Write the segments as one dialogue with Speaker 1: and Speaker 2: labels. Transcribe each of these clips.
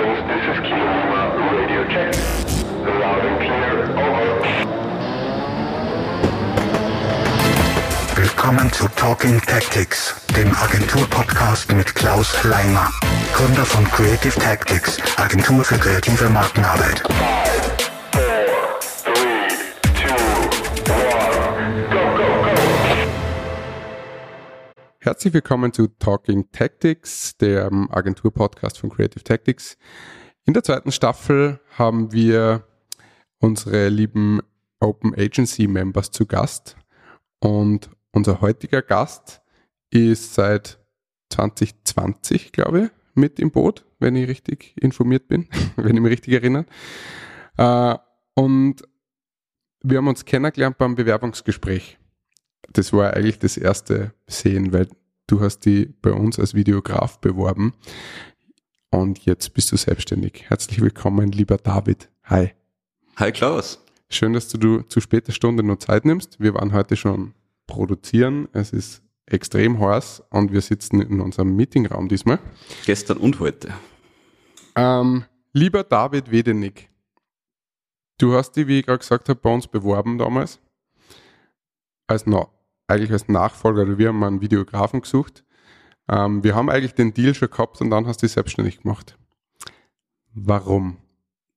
Speaker 1: stations, this is Kilo radio check. Loud and clear, over.
Speaker 2: Willkommen zu Talking Tactics, dem Agentur-Podcast mit Klaus Leimer, Gründer von Creative Tactics, Agentur für kreative Markenarbeit.
Speaker 1: Five,
Speaker 3: Herzlich willkommen zu Talking Tactics, dem Agentur-Podcast von Creative Tactics. In der zweiten Staffel haben wir unsere lieben Open Agency Members zu Gast und unser heutiger Gast ist seit 2020, glaube ich, mit im Boot, wenn ich richtig informiert bin, wenn ich mich richtig erinnere. Äh, und wir haben uns kennengelernt beim Bewerbungsgespräch das war eigentlich das erste Sehen, weil du hast die bei uns als Videograf beworben und jetzt bist du selbstständig. Herzlich willkommen, lieber David. Hi.
Speaker 4: Hi Klaus.
Speaker 3: Schön, dass du, zu später Stunde noch Zeit nimmst. Wir waren heute schon produzieren. Es ist extrem heiß und wir sitzen in unserem Meetingraum diesmal.
Speaker 4: Gestern und heute.
Speaker 3: Ähm, lieber David Wedenig, du hast dich, wie ich gerade gesagt habe, bei uns beworben damals. Als Na eigentlich als Nachfolger, oder wir haben einen Videografen gesucht. Ähm, wir haben eigentlich den Deal schon gehabt und dann hast du dich selbstständig gemacht. Warum?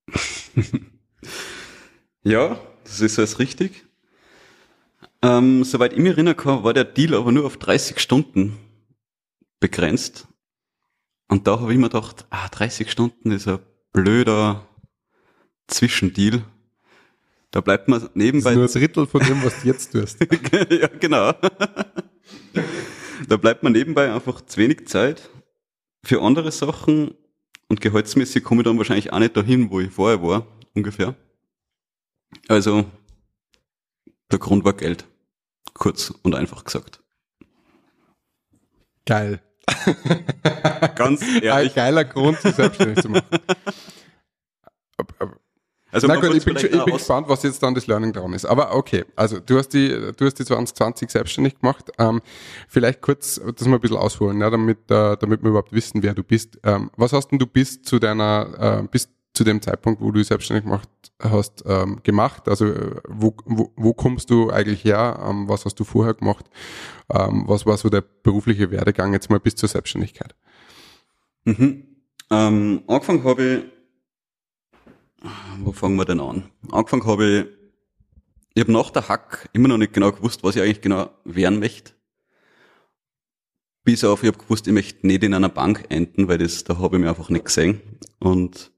Speaker 4: Ja, das ist alles richtig. Ähm, soweit ich mich erinnern kann, war der Deal aber nur auf 30 Stunden begrenzt. Und da habe ich mir gedacht, ah, 30 Stunden ist ein blöder Zwischendeal. Da bleibt man
Speaker 3: Das ist
Speaker 4: nebenbei
Speaker 3: nur ein Drittel von dem, was du jetzt tust.
Speaker 4: ja, genau. da bleibt man nebenbei einfach zu wenig Zeit für andere Sachen und gehaltsmäßig komme ich dann wahrscheinlich auch nicht dahin, wo ich vorher war, ungefähr. Also, der Grund war Geld. Kurz und einfach gesagt.
Speaker 3: Geil.
Speaker 4: Ganz
Speaker 3: Ein
Speaker 4: ehrlich.
Speaker 3: geiler Grund, sich selbstständig zu machen.
Speaker 4: Also,
Speaker 3: Na gut, ich bin, schon, ich bin gespannt, was jetzt dann das Learning dran ist. Aber okay, also du hast die, du hast die 2020 selbstständig gemacht. Ähm, vielleicht kurz das mal ein bisschen ausholen, ja, damit, äh, damit wir überhaupt wissen, wer du bist. Ähm, was hast denn du bis zu deiner, äh, bis zu dem Zeitpunkt, wo du selbstständig gemacht hast, ähm, gemacht? Also äh, wo, wo, wo kommst du eigentlich her? Ähm, was hast du vorher gemacht? Ähm, was war so der berufliche Werdegang jetzt mal bis zur Selbstständigkeit?
Speaker 4: Mhm. Ähm, angefangen habe ich, wo fangen wir denn an? Angefangen habe ich, ich habe nach der Hack immer noch nicht genau gewusst, was ich eigentlich genau werden möchte. Bis auf, ich habe gewusst, ich möchte nicht in einer Bank enden, weil das, da habe ich mich einfach nicht gesehen. Und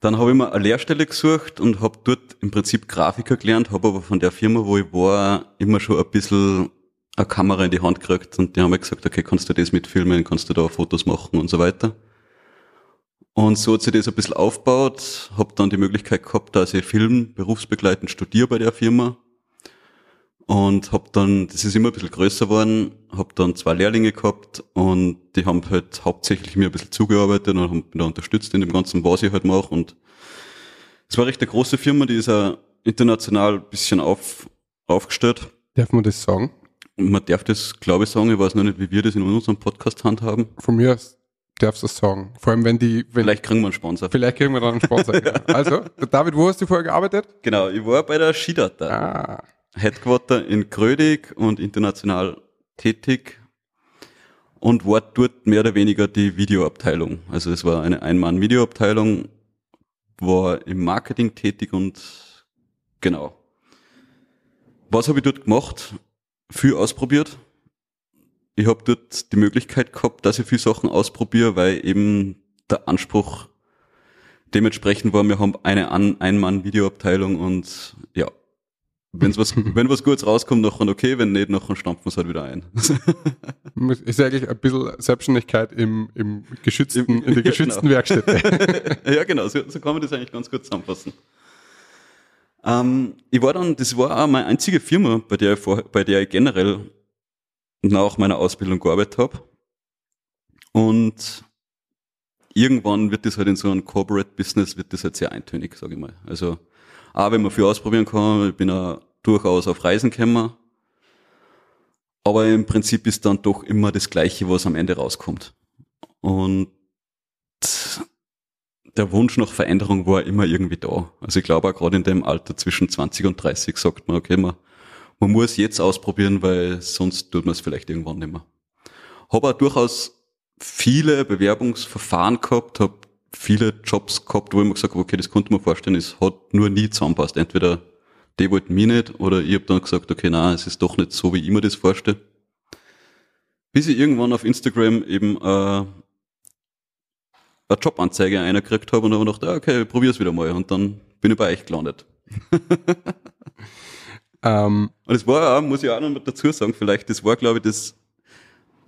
Speaker 4: dann habe ich mir eine Lehrstelle gesucht und habe dort im Prinzip Grafiker gelernt, habe aber von der Firma, wo ich war, immer schon ein bisschen eine Kamera in die Hand gekriegt und die haben mir gesagt, okay, kannst du das mitfilmen, kannst du da Fotos machen und so weiter. Und so hat sich das ein bisschen aufgebaut, habe dann die Möglichkeit gehabt, dass ich Film berufsbegleitend studiere bei der Firma und habe dann, das ist immer ein bisschen größer geworden, habe dann zwei Lehrlinge gehabt und die haben halt hauptsächlich mir ein bisschen zugearbeitet und haben mich da unterstützt in dem Ganzen, was ich halt mache und es war recht eine große Firma, die ist auch international ein bisschen auf, aufgestellt.
Speaker 3: Darf man das sagen?
Speaker 4: Man darf das, glaube ich, sagen, ich weiß noch nicht, wie wir das in unserem Podcast handhaben.
Speaker 3: Von mir aus darfst du das sagen. Vor allem, wenn die, wenn,
Speaker 4: Vielleicht kriegen wir einen Sponsor.
Speaker 3: Vielleicht kriegen wir dann einen Sponsor. Also, David, wo hast du vorher gearbeitet?
Speaker 4: Genau, ich war bei der Skidata.
Speaker 3: Ah,
Speaker 4: Headquarter in Grödig und international tätig und war dort mehr oder weniger die Videoabteilung. Also es war eine Ein-Mann-Videoabteilung, war im Marketing tätig und genau. Was habe ich dort gemacht? Viel ausprobiert. Ich habe dort die Möglichkeit gehabt, dass ich viel Sachen ausprobiere, weil eben der Anspruch dementsprechend war, wir haben eine An- Ein-Mann-Videoabteilung und ja, Wenn's was, wenn was Gutes rauskommt, nachher okay, wenn nicht, nachher stampfen wir es halt wieder ein.
Speaker 3: ist ja eigentlich ein bisschen Selbstständigkeit im, im geschützten, in der
Speaker 4: Ja,
Speaker 3: geschützten
Speaker 4: genau.
Speaker 3: Werkstätte.
Speaker 4: ja, genau, so, so kann man das eigentlich ganz gut zusammenfassen. Ähm, ich war dann, das war auch meine einzige Firma, bei der ich, vor, bei der ich generell nach meiner Ausbildung gearbeitet habe. Und irgendwann wird das halt in so einem Corporate Business wird das halt sehr eintönig, sage ich mal. Also, auch wenn man viel ausprobieren kann, ich bin auch durchaus auf Reisen gekommen. Aber im Prinzip ist dann doch immer das Gleiche, was am Ende rauskommt. Und der Wunsch nach Veränderung war immer irgendwie da. Also ich glaube auch gerade in dem Alter zwischen 20 und 30 sagt man, okay, man, man muss jetzt ausprobieren, weil sonst tut man es vielleicht irgendwann nicht mehr. Habe auch durchaus viele Bewerbungsverfahren gehabt, habe viele Jobs gehabt, wo ich mir gesagt habe, okay, das konnte man vorstellen, es hat nur nie zusammenpasst. Entweder die wollten mich nicht oder ich habe dann gesagt, okay, na, es ist doch nicht so, wie ich mir das vorstelle. Bis ich irgendwann auf Instagram eben äh, eine Jobanzeige einer gekriegt habe und habe gedacht, ah, okay, probier's wieder mal. Und dann bin ich bei euch gelandet.
Speaker 3: Ähm,
Speaker 4: Und es war auch, muss ich auch noch dazu sagen, vielleicht, das war, glaube ich, das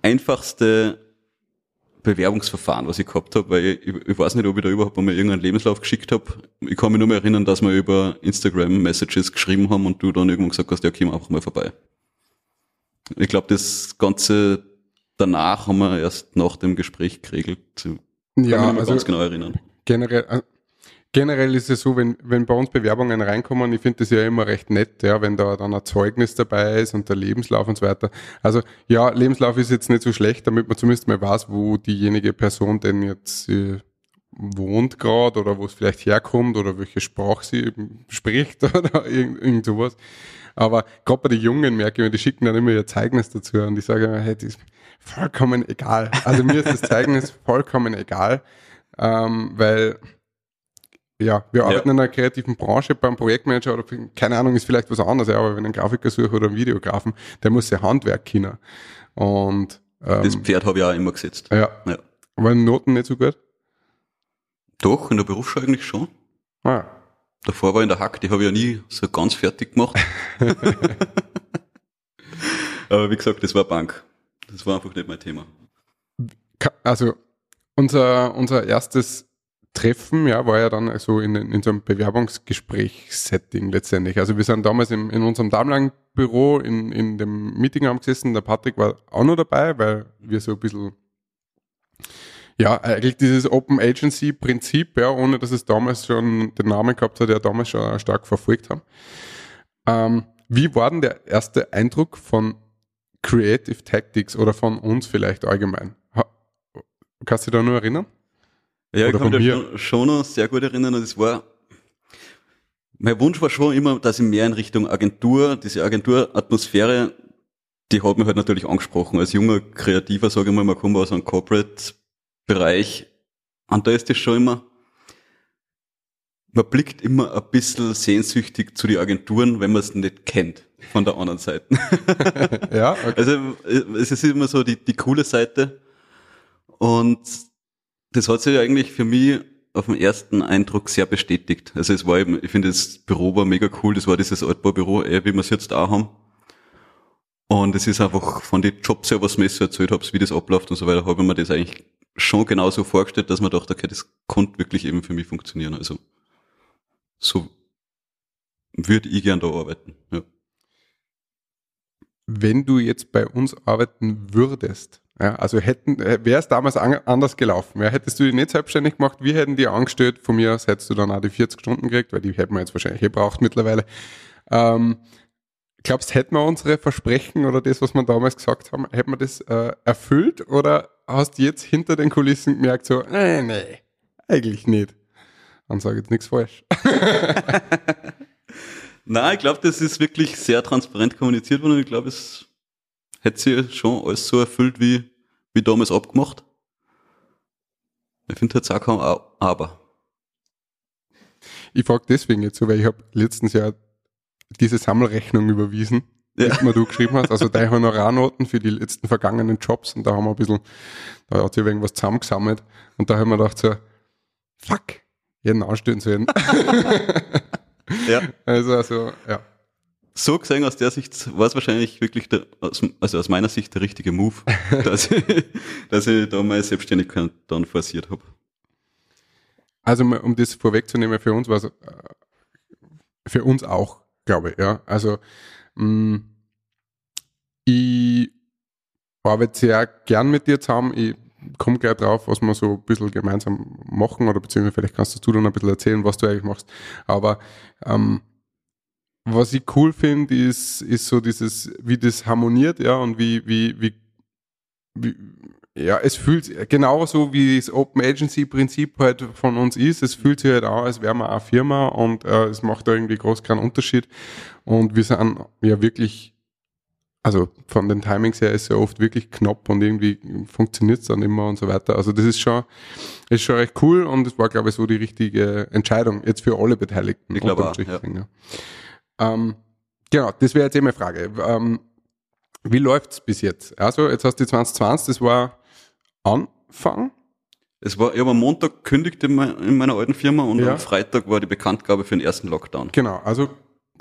Speaker 4: einfachste Bewerbungsverfahren, was ich gehabt habe, weil ich, ich weiß nicht, ob ich da überhaupt einmal irgendeinen Lebenslauf geschickt habe. Ich kann mich nur mehr erinnern, dass wir über Instagram Messages geschrieben haben und du dann irgendwann gesagt hast, ja, komm einfach mal vorbei. Ich glaube, das Ganze danach haben wir erst nach dem Gespräch geregelt. Ich kann mich
Speaker 3: ja,
Speaker 4: nicht mehr
Speaker 3: also
Speaker 4: ganz genau erinnern.
Speaker 3: generell, äh, generell ist es so, wenn, wenn bei uns Bewerbungen reinkommen, ich finde das ja immer recht nett, ja, wenn da dann ein Zeugnis dabei ist und der Lebenslauf und so weiter. Also ja, Lebenslauf ist jetzt nicht so schlecht, damit man zumindest mal weiß, wo diejenige Person denn jetzt äh, wohnt gerade oder wo es vielleicht herkommt oder welche Sprache sie spricht oder irgend, irgend sowas. Aber gerade bei den Jungen merke ich, mir, die schicken dann immer ihr Zeugnis dazu und ich sage immer, hey, das ist vollkommen egal. Also mir ist das Zeugnis vollkommen egal, ähm, weil ja, wir arbeiten in einer kreativen Branche beim Projektmanager oder keine Ahnung, ist vielleicht was anderes, ja, aber wenn ein Grafiker suche oder einen Videografen, der muss ja Handwerk kennen. Und ähm,
Speaker 4: Das Pferd habe ich auch immer gesetzt.
Speaker 3: ja,
Speaker 4: Ja.
Speaker 3: waren Noten nicht so gut?
Speaker 4: Doch, in der Berufsschule eigentlich schon.
Speaker 3: Ah,
Speaker 4: Davor war ich in der Hack, die habe ich ja nie so ganz fertig gemacht. Aber wie gesagt, das war Bank. Das war einfach nicht mein Thema.
Speaker 3: Also unser, unser erstes Treffen, ja, war ja dann so in, in so einem Bewerbungsgespräch-Setting letztendlich. Also wir sind damals im, in unserem Darmlang-Büro in, in dem Meetingraum gesessen. Der Patrick war auch noch dabei, weil wir so ein bisschen ja, eigentlich dieses Open Agency Prinzip, ja, ohne dass es damals schon den Namen gehabt hat, ja damals schon stark verfolgt haben. Ähm, wie war denn der erste Eindruck von Creative Tactics oder von uns vielleicht allgemein? Kannst du dich da nur erinnern?
Speaker 4: Ja,
Speaker 3: Oder
Speaker 4: ich kann mich schon, noch sehr gut erinnern und es war, mein Wunsch war schon immer, dass ich mehr in Richtung Agentur, diese Agenturatmosphäre, die hat mich halt natürlich angesprochen. Als junger Kreativer, sage ich mal, man kommt aus einem Corporate-Bereich und da ist das schon immer, man blickt immer ein bisschen sehnsüchtig zu die Agenturen, wenn man es nicht kennt von der anderen Seite.
Speaker 3: Ja, okay.
Speaker 4: Also es ist immer so die, die coole Seite. Und das hat sich eigentlich für mich auf den ersten Eindruck sehr bestätigt. Also es war eben, ich finde das Büro war mega cool, das war dieses Altbaubüro, eh, wie wir es jetzt auch haben. Und es ist einfach von den Jobs her, was mir so erzählt habt, wie das abläuft und so weiter, habe ich mir das eigentlich schon genauso vorgestellt, dass man dachte, okay, das konnte wirklich eben für mich funktionieren. Also so würde ich gern da arbeiten. Ja.
Speaker 3: Wenn du jetzt bei uns arbeiten würdest, ja, also hätten, wäre es damals an, anders gelaufen. Ja, hättest du dich nicht selbstständig gemacht, wir hätten die angestellt, von mir aus hättest du dann auch die 40 Stunden gekriegt, weil die hätten wir jetzt wahrscheinlich gebraucht mittlerweile. Ähm, glaubst, hätten wir unsere Versprechen oder das, was wir damals gesagt haben, hätten wir das äh, erfüllt oder hast du jetzt hinter den Kulissen gemerkt, so, nee, nee, eigentlich nicht. Dann sage ich jetzt nichts falsch.
Speaker 4: Nein, ich glaube, das ist wirklich sehr transparent kommuniziert worden und ich glaube, es hätte sich schon alles so erfüllt wie, wie damals abgemacht. Ich finde jetzt auch kein Aber.
Speaker 3: Ich frage deswegen jetzt so, weil ich habe letztens ja diese Sammelrechnung überwiesen, die
Speaker 4: Ja.
Speaker 3: mir du geschrieben hast, also deine Honorarnoten für die letzten vergangenen Jobs und da haben wir ein bisschen, da hat sich irgendwas zusammengesammelt und da haben wir gedacht so, fuck, jeden anstellen sollen.
Speaker 4: Ja.
Speaker 3: Also, also, ja.
Speaker 4: So gesehen aus der Sicht war es wahrscheinlich wirklich der, also aus meiner Sicht der richtige Move, dass ich, dass ich da meine Selbstständigkeit dann forciert habe.
Speaker 3: Also um das vorwegzunehmen, für uns war es, äh, für uns auch, glaube ich, ja. Also mh, ich arbeite sehr gern mit dir zusammen. Ich komme gleich drauf, was wir so ein bisschen gemeinsam machen oder beziehungsweise vielleicht kannst du dann ein bisschen erzählen, was du eigentlich machst. Aber ähm, was ich cool finde, ist, ist so dieses, wie das harmoniert, ja, und wie, wie, wie, wie ja, es fühlt genauso wie das Open Agency Prinzip halt von uns ist. Es fühlt sich halt an, als wären wir eine Firma und äh, es macht da irgendwie groß keinen Unterschied. Und wir sind ja wirklich, also von den Timings her ist es ja oft wirklich knapp und irgendwie funktioniert es dann immer und so weiter. Also das ist schon, ist schon recht cool und es war, glaube ich, so die richtige Entscheidung jetzt für alle Beteiligten.
Speaker 4: Ich glaube auch,
Speaker 3: Strich, ja. Ähm, genau, das wäre jetzt eh meine Frage. Ähm, wie läuft's bis jetzt? Also, jetzt hast du die 2020, das war Anfang.
Speaker 4: Es war, ich habe am Montag gekündigt in, mein, in meiner alten Firma und
Speaker 3: Ja.
Speaker 4: am Freitag war die Bekanntgabe für den ersten Lockdown.
Speaker 3: Genau, also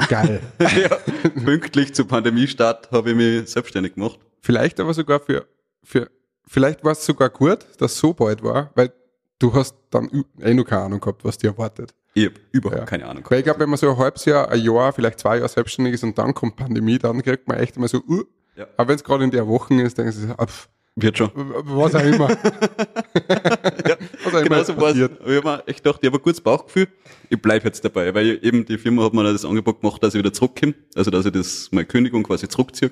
Speaker 3: geil.
Speaker 4: ja, pünktlich zu Pandemiestart habe ich mich selbstständig gemacht.
Speaker 3: vielleicht aber sogar für, für vielleicht war es sogar gut, dass es so bald war, weil du hast dann eh noch keine Ahnung gehabt, was dir erwartet.
Speaker 4: Ich überhaupt
Speaker 3: Ja.
Speaker 4: keine Ahnung.
Speaker 3: Weil ich glaube, wenn man so ein halbes Jahr, ein Jahr, vielleicht zwei Jahre selbstständig ist und dann kommt Pandemie, dann kriegt man echt immer so, uh,
Speaker 4: Ja.
Speaker 3: aber wenn es gerade in der Woche ist, du, so, ah, pff,
Speaker 4: Wird schon.
Speaker 3: was auch immer. was auch immer
Speaker 4: Genau so war es. Ich habe mir echt gedacht, ich habe ein gutes Bauchgefühl. Ich bleib jetzt dabei, weil eben die Firma hat mir dann das Angebot gemacht, dass ich wieder zurückkomme. Also, dass ich das, meine Kündigung quasi zurückziehe.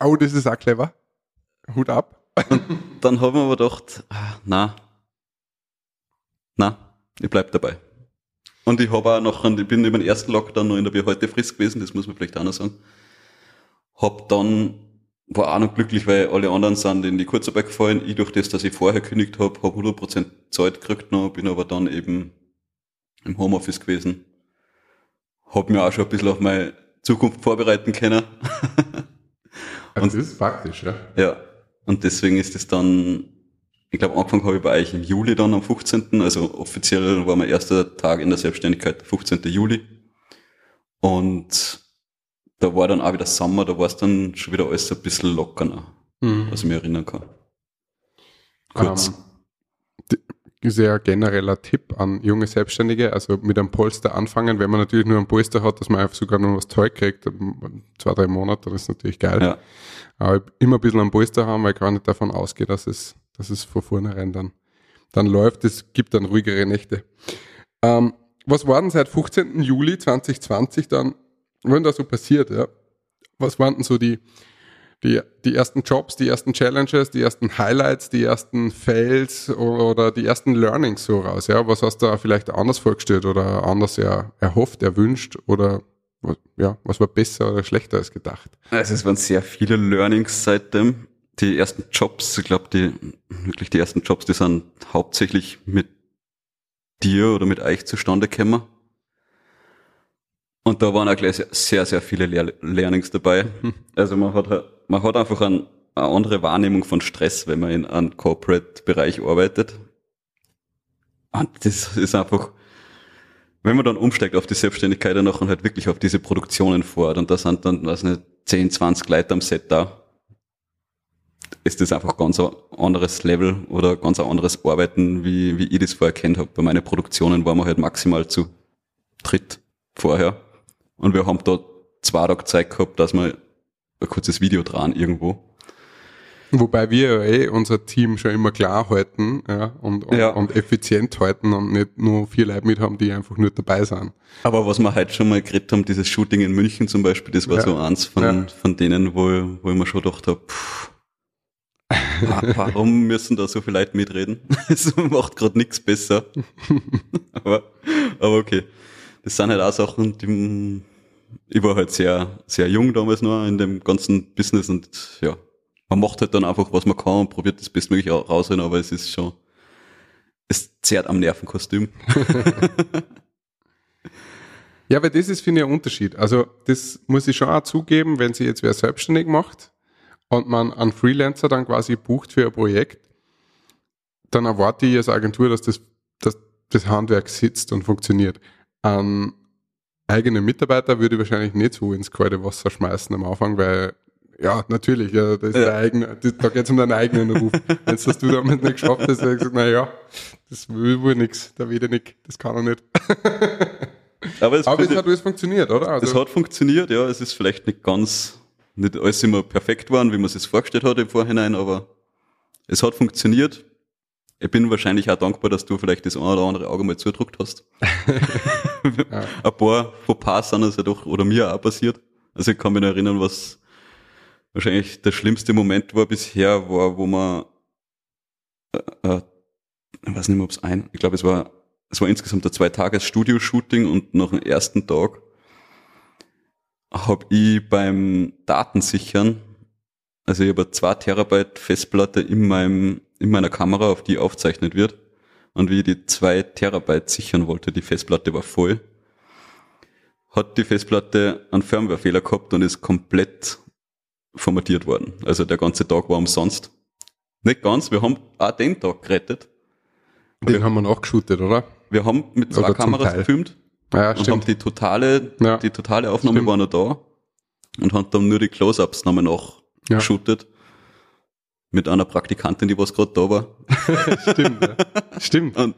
Speaker 3: Oh, das ist auch clever. Hut ab.
Speaker 4: Dann habe ich mir aber gedacht, ah, na, na, ich bleib dabei. Und ich habe auch noch, ich bin über den ersten Lockdown noch in der Behörde-Frist gewesen, das muss man vielleicht auch noch sagen. Hab dann, war auch noch glücklich, weil alle anderen sind in die Kurzarbeit gefallen. Ich durch das, dass ich vorher gekündigt habe, habe 100% Zeit gekriegt noch, bin aber dann eben im Homeoffice gewesen. Hab mir auch schon ein bisschen auf meine Zukunft vorbereiten können.
Speaker 3: Also das ist praktisch, ja.
Speaker 4: Ja, und deswegen ist es dann, ich glaube, angefangen habe ich bei euch im Juli dann am 15., also offiziell war mein erster Tag in der Selbstständigkeit der 15. Juli. Und da war dann auch wieder Sommer, da war es dann schon wieder alles ein bisschen lockerer,
Speaker 3: Mhm.
Speaker 4: was ich mich erinnern kann. Kurz.
Speaker 3: Ähm, d- ist ja genereller Tipp an junge Selbstständige, also mit einem Polster anfangen, wenn man natürlich nur ein Polster hat, dass man einfach sogar noch was Zeug kriegt, ähm, zwei, drei Monate, das ist natürlich geil.
Speaker 4: ja.
Speaker 3: Aber immer ein bisschen ein Polster haben, weil ich gar nicht davon ausgehe, dass es, dass es von vornherein dann, dann läuft. Es gibt dann ruhigere Nächte. Ähm, was war denn seit 15. Juli 2020 dann, wenn da so passiert, ja? Was waren denn so die, die, die ersten Jobs, die ersten Challenges, die ersten Highlights, die ersten Fails oder die ersten Learnings so raus, ja? Was hast du da vielleicht anders vorgestellt oder anders ja erhofft, erwünscht oder was, ja, was war besser oder schlechter als gedacht?
Speaker 4: Also es waren sehr viele Learnings seitdem. Die ersten Jobs, ich glaube, die wirklich die ersten Jobs, die sind hauptsächlich mit dir oder mit euch zustande gekommen. Und da waren auch gleich sehr, sehr, viele Lehr Learnings dabei. Also man hat, man hat einfach ein, eine andere Wahrnehmung von Stress, wenn man in einem Corporate-Bereich arbeitet. Und das ist einfach, wenn man dann umsteigt auf die Selbstständigkeit dann noch und halt wirklich auf diese Produktionen fährt und da sind dann, weiß nicht, 10, 20 Leute am Set da, ist das einfach ganz ein anderes Level oder ganz ein anderes Arbeiten, wie, wie ich das vorher kennt habe. Bei meinen Produktionen waren wir halt maximal zu dritt vorher und wir haben da zwei Tage Zeit gehabt, dass wir ein kurzes Video dran irgendwo.
Speaker 3: Wobei wir ja eh unser Team schon immer klar halten ja, und, und,
Speaker 4: Ja.
Speaker 3: und effizient halten und nicht nur vier Leute mit haben, die einfach nur dabei sind.
Speaker 4: Aber was wir heute schon mal geredet haben, dieses Shooting in München zum Beispiel, das war
Speaker 3: Ja.
Speaker 4: so eins von, von denen, wo, wo ich mir schon gedacht habe, pff, warum müssen da so viele Leute mitreden? Es macht gerade nichts besser. aber, aber okay. Das sind halt auch Sachen, die ich war halt sehr, sehr jung damals noch in dem ganzen Business und ja, man macht halt dann einfach, was man kann und probiert das bestmöglich au- rausholen, aber es ist schon, es zerrt am Nervenkostüm.
Speaker 3: Ja, weil das ist, finde ich, ein Unterschied. Also, das muss ich schon auch zugeben, wenn sich jetzt wer selbstständig macht und man einen Freelancer dann quasi bucht für ein Projekt, dann erwarte ich als Agentur, dass das, dass das Handwerk sitzt und funktioniert. Ein eigenen Mitarbeiter würde ich wahrscheinlich nicht so ins kalte Wasser schmeißen am Anfang, weil, ja, natürlich, ja, das ist
Speaker 4: Ja.
Speaker 3: der eigene, das, da geht es um deinen eigenen Ruf. Wenn es das du damit nicht geschafft hast, dann gesagt, na ja, das will wohl nix, der Wedenig, das kann er nicht.
Speaker 4: Aber es,
Speaker 3: Aber es hat alles funktioniert, oder? Also,
Speaker 4: Es hat funktioniert, ja. Es ist vielleicht nicht ganz, nicht alles immer perfekt geworden, wie man es sich vorgestellt hat im Vorhinein, aber es hat funktioniert. Ich bin wahrscheinlich auch dankbar, dass du vielleicht das eine oder andere Auge mal zudruckt hast. Ein paar Fauxpas sind es ja doch, oder mir auch passiert. Also ich kann mich noch erinnern, was, wahrscheinlich der schlimmste Moment war bisher, war, wo man, äh, äh, ich weiß nicht mehr, ob es ein, ich glaube, es war, es war insgesamt ein zwei Tages Studio-Shooting und nach dem ersten Tag habe ich beim Datensichern, also ich habe zwei Terabyte Festplatte in meinem, in meiner Kamera, auf die aufzeichnet wird. Und wie ich die zwei Terabyte sichern wollte, die Festplatte war voll, hat die Festplatte einen Firmware-Fehler gehabt und ist komplett formatiert worden. Also der ganze Tag war umsonst. Nicht ganz, wir haben auch den Tag gerettet.
Speaker 3: Den haben wir nachgeschootet, oder?
Speaker 4: Wir haben mit zwei
Speaker 3: Oder
Speaker 4: Kameras gefilmt
Speaker 3: Ja,
Speaker 4: und haben die totale,
Speaker 3: Ja.
Speaker 4: die totale Aufnahme
Speaker 3: Stimmt.
Speaker 4: war noch da und haben dann nur die Close-Ups nochmal
Speaker 3: Ja.
Speaker 4: nachgeschootet. Mit einer Praktikantin, die was gerade da war.
Speaker 3: Stimmt, ja. Stimmt.
Speaker 4: Und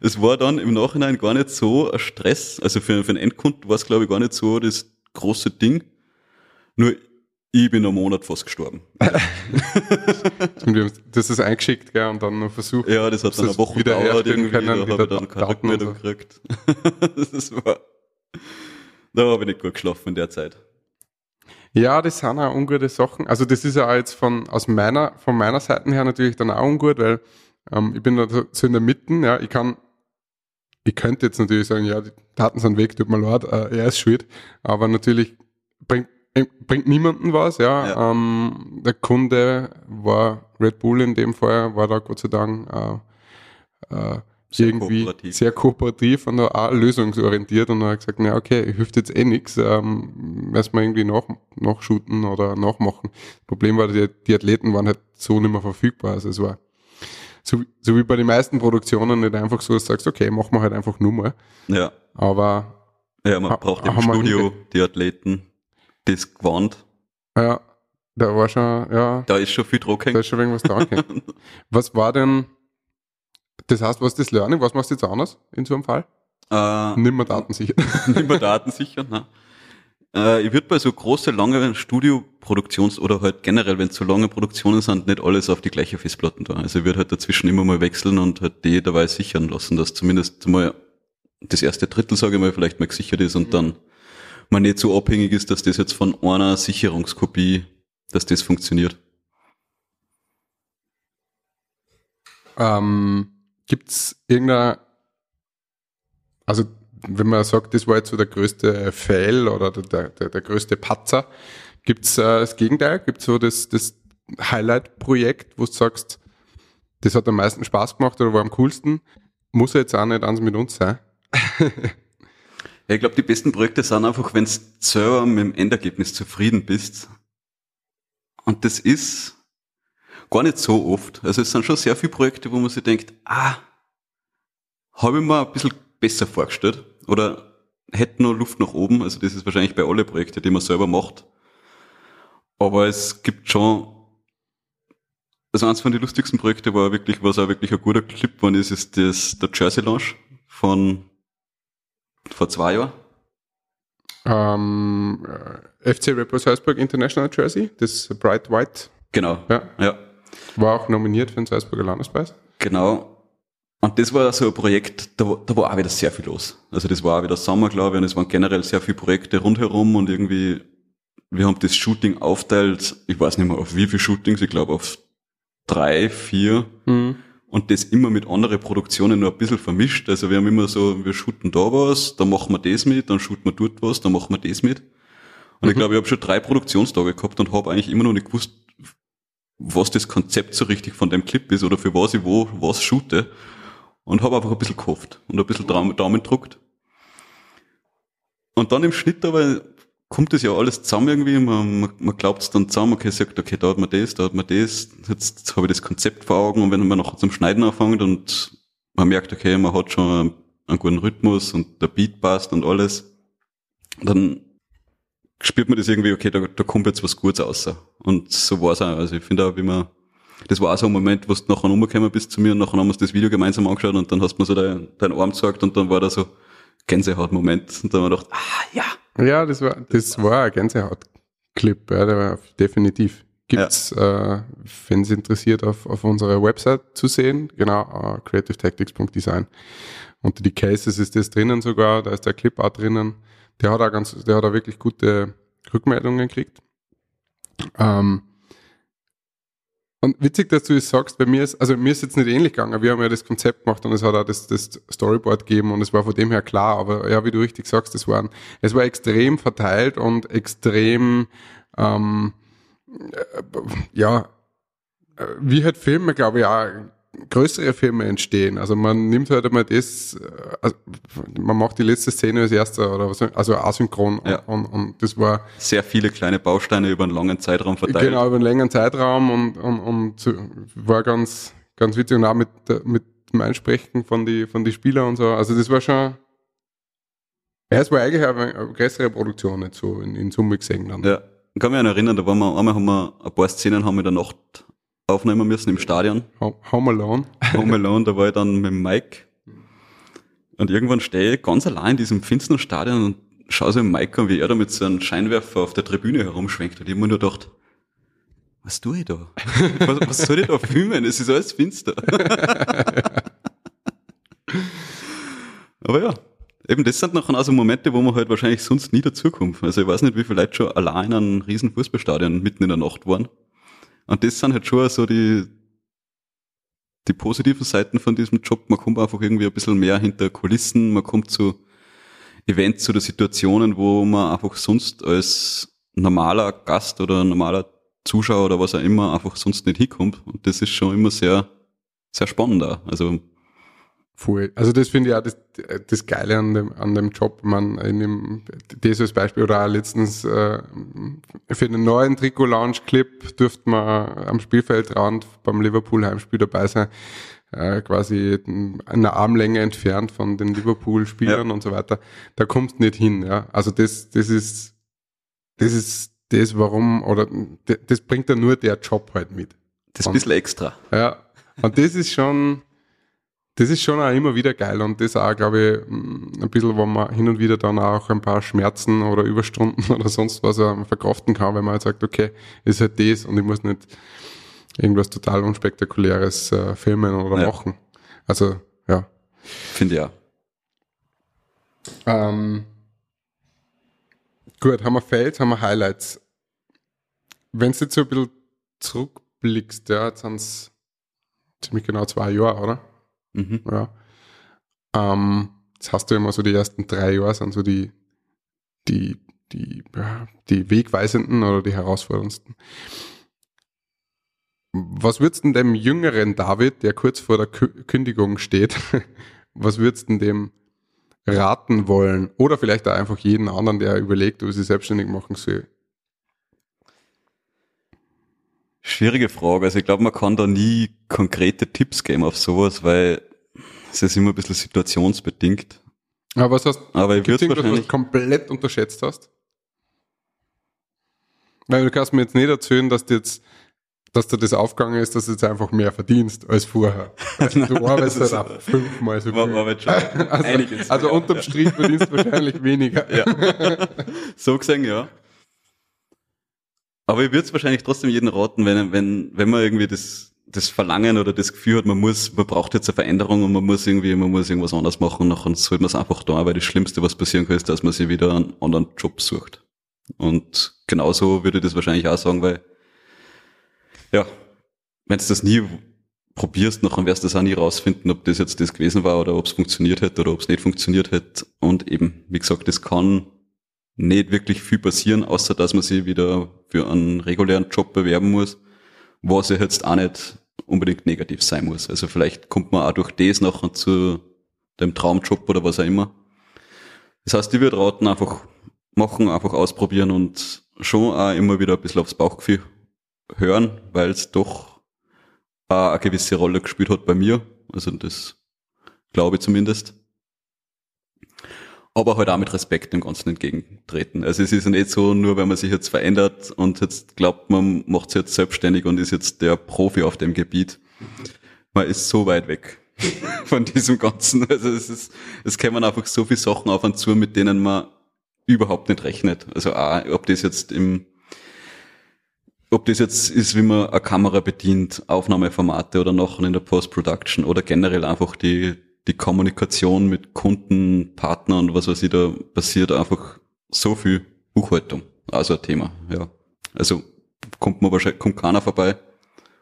Speaker 4: es war dann im Nachhinein gar nicht so ein Stress. Also für, für den Endkunden war es, glaube ich, gar nicht so das große Ding. Nur ich bin einen Monat fast gestorben.
Speaker 3: Das ist eingeschickt, gell, und dann noch versucht.
Speaker 4: Ja, das hat dann eine Woche
Speaker 3: wieder
Speaker 4: gedauert irgendwie.
Speaker 3: können,
Speaker 4: da habe ich dann keine Rückmeldung gekriegt. das war, da habe ich nicht gut geschlafen in der Zeit.
Speaker 3: Ja, das sind auch ungute Sachen. Also das ist ja jetzt von aus meiner von meiner Seite her natürlich dann auch ungut, weil ähm, ich bin da so in der Mitte. Ja, ich kann, ich könnte jetzt natürlich sagen, ja, die Daten sind weg, tut mir leid, äh, er ist schuld. Aber natürlich bringt äh, bringt niemanden was. Ja,
Speaker 4: Ja.
Speaker 3: Ähm, der Kunde war Red Bull in dem Fall, war da Gott sei Dank äh, äh,
Speaker 4: Sehr
Speaker 3: irgendwie
Speaker 4: kooperativ.
Speaker 3: sehr kooperativ und auch lösungsorientiert und er hat gesagt, na okay, hilft jetzt eh nichts, ähm, müssen wir irgendwie nach, nachshooten oder nachmachen. Das Problem war, die, die Athleten waren halt so nicht mehr verfügbar. Also es war so, so wie bei den meisten Produktionen nicht einfach so, dass du sagst, okay, machen wir halt einfach nur mal.
Speaker 4: Ja.
Speaker 3: Aber
Speaker 4: Ja, man braucht im Studio die Athleten, das Gewand.
Speaker 3: ja, da war schon, ja,
Speaker 4: Da ist schon viel Druck
Speaker 3: da
Speaker 4: hängt.
Speaker 3: ist schon irgendwas da. Okay. Was war denn, das heißt, was ist das Learning? Was machst du jetzt anders in so einem Fall?
Speaker 4: Äh,
Speaker 3: Nimmer datensicher.
Speaker 4: nicht mehr datensicher, ne? Äh, ich würde bei so große, lange Studioproduktions- oder halt generell, wenn es so lange Produktionen sind, nicht alles auf die gleiche Festplatten da. Also ich würde halt dazwischen immer mal wechseln und halt die dabei sichern lassen, dass zumindest mal das erste Drittel, sage ich mal, vielleicht mal gesichert ist und dann man nicht so abhängig ist, dass das jetzt von einer Sicherungskopie, dass das funktioniert.
Speaker 3: Ähm, gibt's irgendeine, also wenn man sagt, das war jetzt so der größte Fail oder der, der, der größte Patzer, gibt's äh, das Gegenteil? Gibt's so das, das Highlight-Projekt, wo du sagst, das hat am meisten Spaß gemacht oder war am coolsten? Muss ja jetzt auch nicht eins mit uns sein.
Speaker 4: Ja, ich glaube, die besten Projekte sind einfach, wenn du selber mit dem Endergebnis zufrieden bist. Und das ist gar nicht so oft. Also es sind schon sehr viele Projekte, wo man sich denkt, ah, habe ich mir ein bisschen besser vorgestellt oder hätte noch Luft nach oben. Also das ist wahrscheinlich bei alle Projekte, die man selber macht. Aber es gibt schon, also eins von den lustigsten Projekten war wirklich, was auch wirklich ein guter Clip war, ist, ist das, der Jersey Launch von vor zwei Jahren.
Speaker 3: Ähm, äh, FC Bull Salzburg International Jersey, das Bright White,
Speaker 4: Genau.
Speaker 3: ja,
Speaker 4: Ja,
Speaker 3: war auch nominiert für den Salzburger Landespreis.
Speaker 4: genau. Und das war so ein Projekt, da, war- da war auch wieder sehr viel los. Also das war auch wieder Sommer, glaube ich, und es waren generell sehr viele Projekte rundherum und irgendwie, wir haben das Shooting aufteilt, ich weiß nicht mehr auf wie viele Shootings, ich glaube auf drei, vier
Speaker 3: Mhm.
Speaker 4: Und das immer mit anderen Produktionen nur ein bisschen vermischt. Also wir haben immer so, wir shooten da was, dann machen wir das mit, dann shooten wir dort was, dann machen wir das mit. Und ich glaube, ich habe schon drei Produktionstage gehabt und habe eigentlich immer noch nicht gewusst, was das Konzept so richtig von dem Clip ist oder für was ich wo was shoote. Und habe einfach ein bisschen gehofft und ein bisschen Daumen, Daumen gedruckt. Und dann im Schnitt aber kommt das ja alles zusammen irgendwie. Man, man, man glaubt es dann zusammen, okay, sagt, okay, da hat man das, da hat man das. Jetzt, jetzt habe ich das Konzept vor Augen und wenn man nachher zum Schneiden anfängt und man merkt, okay, man hat schon einen, guten Rhythmus und der Beat passt und alles, dann spürt man das irgendwie, okay, da, da kommt jetzt was Gutes raus. Und so war es auch. Also ich finde auch, wie man, das war auch so ein Moment, wo du nachher rumgekommen bist zu mir und nachher haben wir uns das Video gemeinsam angeschaut und dann hast du mir so deinen dein Arm gezeigt und dann war da so Gänsehaut-Moment und dann haben wir gedacht, ah, ja.
Speaker 3: Ja, das war, das war ein Gänsehaut-Clip, ja, der war definitiv. Gibt's, äh, wenn es interessiert, auf, auf unserer Website zu sehen, genau, äh, creativetactics.design. Unter die Cases ist das drinnen sogar, da ist der Clip auch drinnen. Der hat auch ganz, der hat auch wirklich gute Rückmeldungen gekriegt. Ähm, und witzig, dass du es sagst, bei mir ist, also mir ist jetzt nicht ähnlich gegangen. Wir haben ja das Konzept gemacht und es hat auch das, das Storyboard gegeben und es war von dem her klar. Aber ja, wie du richtig sagst, es war, es war extrem verteilt und extrem, ähm, äh, ja, äh, wie halt Filme, glaube ich, auch größere Filme entstehen. Also man nimmt halt einmal das, äh, also man macht die letzte Szene als erster oder was, also asynchron
Speaker 4: Ja.
Speaker 3: und, und das war
Speaker 4: Sehr viele kleine Bausteine über einen langen Zeitraum verteilt.
Speaker 3: genau über einen längeren Zeitraum und, und, und war ganz, ganz witzig und auch mit, mit dem Einsprechen von die, von die Spieler und so. Also das war schon, ja, es war eigentlich eine, eine größere Produktion nicht so in, in Summe gesehen dann.
Speaker 4: Ja. Ich kann mich an erinnern, da waren wir, einmal haben wir ein paar Szenen haben wir in der Nacht aufnehmen müssen im Stadion.
Speaker 3: Ho- Home Alone.
Speaker 4: Home Alone, da war ich dann mit Mike. Und irgendwann stehe ich ganz allein in diesem finsteren Stadion und schaue so Mike an, wie er da mit so einem Scheinwerfer auf der Tribüne herumschwenkt. Und ich hab mir nur gedacht, was tue ich da? Was, was soll ich da filmen? Es ist alles finster. Aber ja, eben das sind nachher also Momente, wo man halt wahrscheinlich sonst nie dazukommt. Also ich weiß nicht, wie viele Leute schon allein in einem riesen Fußballstadion mitten in der Nacht waren. Und das sind halt schon so die, die positiven Seiten von diesem Job. Man kommt einfach irgendwie ein bisschen mehr hinter Kulissen, man kommt zu Events oder Situationen, wo man einfach sonst als normaler Gast oder normaler Zuschauer oder was auch immer einfach sonst nicht hinkommt. Und das ist schon immer sehr, sehr spannend auch. Also,
Speaker 3: Voll. Also das finde ich auch das, das Geile an dem, an dem Job. Man in dem, das als Beispiel oder auch letztens äh, für einen neuen Trikot-Launch-Clip dürfte man am Spielfeldrand beim Liverpool-Heimspiel dabei sein. Äh, quasi eine Armlänge entfernt von den Liverpool-Spielern
Speaker 4: Ja.
Speaker 3: und so weiter. Da kommst nicht hin. Ja? Also das, das ist das ist das, warum, oder das bringt ja nur der Job halt mit.
Speaker 4: das ist ein bisschen extra.
Speaker 3: Ja, und das ist schon, das ist schon auch immer wieder geil und das auch, glaube ich, ein bisschen, wo man hin und wieder dann auch ein paar Schmerzen oder Überstunden oder sonst was äh, verkraften kann, wenn man halt sagt, okay, ist halt das und ich muss nicht irgendwas total unspektakuläres äh, filmen oder
Speaker 4: Ja.
Speaker 3: machen. Also, ja.
Speaker 4: Finde ich auch.
Speaker 3: Ähm, gut, haben wir Fails, haben wir Highlights. Wenn du jetzt so ein bisschen zurückblickst, ja, jetzt sind es ziemlich genau zwei Jahre, oder?
Speaker 4: Mhm.
Speaker 3: Ja. Ähm, jetzt hast du immer so die ersten drei Jahre sind so die, die, die, ja, die wegweisenden oder die herausforderndsten. Was würdest du dem jüngeren David, der kurz vor der Kü Kündigung steht, was würdest du dem raten wollen? Oder vielleicht auch einfach jeden anderen, der überlegt, ob sich selbstständig machen soll?
Speaker 4: Schwierige Frage. Also ich glaube, man kann da nie konkrete Tipps geben auf sowas, weil es ist immer ein bisschen situationsbedingt.
Speaker 3: Aber was hast
Speaker 4: Aber ich würde
Speaker 3: was
Speaker 4: wahrscheinlich...
Speaker 3: du komplett unterschätzt hast? Weil du kannst mir jetzt nicht erzählen, dass du jetzt, dass dir das aufgegangen ist, dass du jetzt einfach mehr verdienst als vorher. Also du arbeitest halt auch fünfmal so viel.
Speaker 4: schon
Speaker 3: Also, also unterm Strich verdienst du wahrscheinlich weniger.
Speaker 4: Ja. so gesehen, ja. Aber ich würde es wahrscheinlich trotzdem jedem raten, wenn, wenn, wenn man irgendwie das, das Verlangen oder das Gefühl hat, man muss, man braucht jetzt eine Veränderung und man muss irgendwie, man muss irgendwas anders machen, nachher sollte man es einfach da, weil das Schlimmste, was passieren kann, ist, dass man sich wieder einen anderen Job sucht. Und genauso würde ich das wahrscheinlich auch sagen, weil, ja, wenn du das nie probierst, nachher wirst du das auch nie rausfinden, ob das jetzt das gewesen war oder ob es funktioniert hätte oder ob es nicht funktioniert hätte. Und eben, wie gesagt, das kann nicht wirklich viel passieren, außer dass man sich wieder für einen regulären Job bewerben muss, was ja jetzt auch nicht unbedingt negativ sein muss. Also vielleicht kommt man auch durch das nachher zu dem Traumjob oder was auch immer. Das heißt, ich würde raten, einfach machen, einfach ausprobieren und schon auch immer wieder ein bisschen aufs Bauchgefühl hören, weil es doch auch eine gewisse Rolle gespielt hat bei mir. Also das glaube ich zumindest aber halt auch mit Respekt dem Ganzen entgegentreten. Also es ist ja nicht so, nur wenn man sich jetzt verändert und jetzt glaubt, man macht sich jetzt selbstständig und ist jetzt der Profi auf dem Gebiet. Man ist so weit weg von diesem Ganzen. Also es ist, es kämen einfach so viele Sachen auf und zu, mit denen man überhaupt nicht rechnet. Also auch, ob das jetzt im ob das jetzt ist, wie man eine Kamera bedient, Aufnahmeformate oder nachher in der Post-Production oder generell einfach die, die Kommunikation mit Kunden, Partnern, was weiß ich, da passiert einfach so viel Buchhaltung. Also ein Thema, ja. Also kommt man wahrscheinlich, kommt keiner vorbei.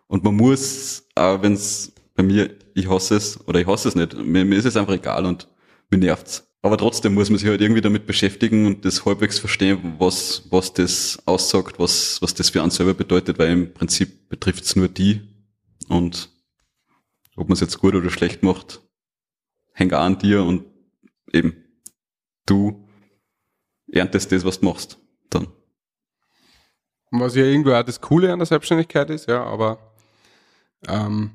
Speaker 4: Und man muss, auch wenn es bei mir, ich hasse es, oder ich hasse es nicht, mir, mir ist es einfach egal und mir nervt's. Aber trotzdem muss man sich halt irgendwie damit beschäftigen und das halbwegs verstehen, was, was das aussagt, was, was das für einen selber bedeutet, weil im Prinzip betrifft es nur die. Und ob man es jetzt gut oder schlecht macht, hängt auch an dir und eben du erntest das, was du machst. Dann.
Speaker 3: Was ja irgendwo auch das Coole an der Selbstständigkeit ist, ja, aber ähm,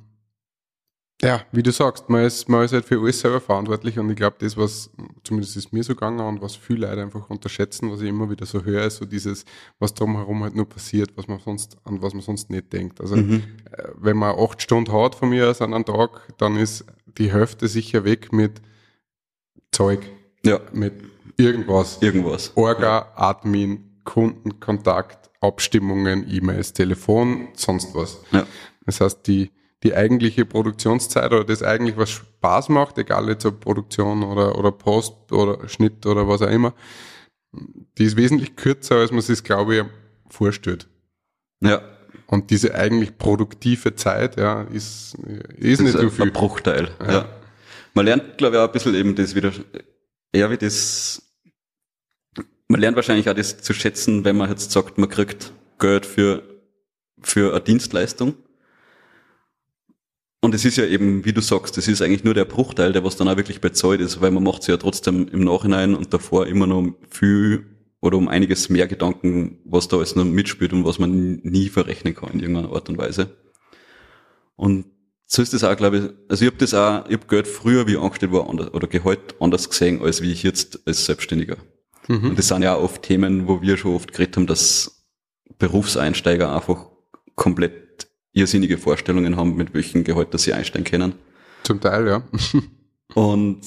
Speaker 3: ja, wie du sagst, man ist, man ist halt für alles selber verantwortlich und ich glaube, das, was, zumindest ist mir so gegangen und was viele Leute einfach unterschätzen, was ich immer wieder so höre, ist so dieses, was drumherum halt nur passiert, was man sonst, an was man sonst nicht denkt. Also,
Speaker 4: Mhm.
Speaker 3: äh, wenn man acht Stunden hat von mir aus an einem Tag, dann ist die Hälfte sicher weg mit Zeug,
Speaker 4: Ja,
Speaker 3: mit irgendwas.
Speaker 4: irgendwas.
Speaker 3: Orga, Admin, Kundenkontakt, Abstimmungen, E-Mails, Telefon, sonst was.
Speaker 4: Ja.
Speaker 3: Das heißt, die, die eigentliche Produktionszeit oder das eigentlich, was Spaß macht, egal jetzt ob Produktion oder, oder Post oder Schnitt oder was auch immer, die ist wesentlich kürzer, als man sich, glaube ich, vorstellt.
Speaker 4: Ja.
Speaker 3: Und diese eigentlich produktive Zeit, ja, ist, ist nicht so viel.
Speaker 4: ein Bruchteil. Ja.
Speaker 3: Ja.
Speaker 4: Man lernt, glaube ich, auch ein bisschen eben das wieder, eher wie das, man lernt wahrscheinlich auch das zu schätzen, wenn man jetzt sagt, man kriegt Geld für, für eine Dienstleistung. Und es ist ja eben, wie du sagst, das ist eigentlich nur der Bruchteil, der was dann auch wirklich bezahlt ist, weil man macht sich ja trotzdem im Nachhinein und davor immer noch viel oder um einiges mehr Gedanken, was da alles noch mitspielt und was man nie verrechnen kann in irgendeiner Art und Weise. Und so ist das auch, glaube ich, also ich habe das auch, ich habe Geld früher, wie ich angestellt war, anders, oder Gehalt anders gesehen, als wie ich jetzt als Selbstständiger.
Speaker 3: Mhm.
Speaker 4: Und das sind ja auch oft Themen, wo wir schon oft geredet haben, dass Berufseinsteiger einfach komplett irrsinnige Vorstellungen haben, mit welchem Gehalt dass sie einsteigen können.
Speaker 3: Zum Teil, ja.
Speaker 4: Und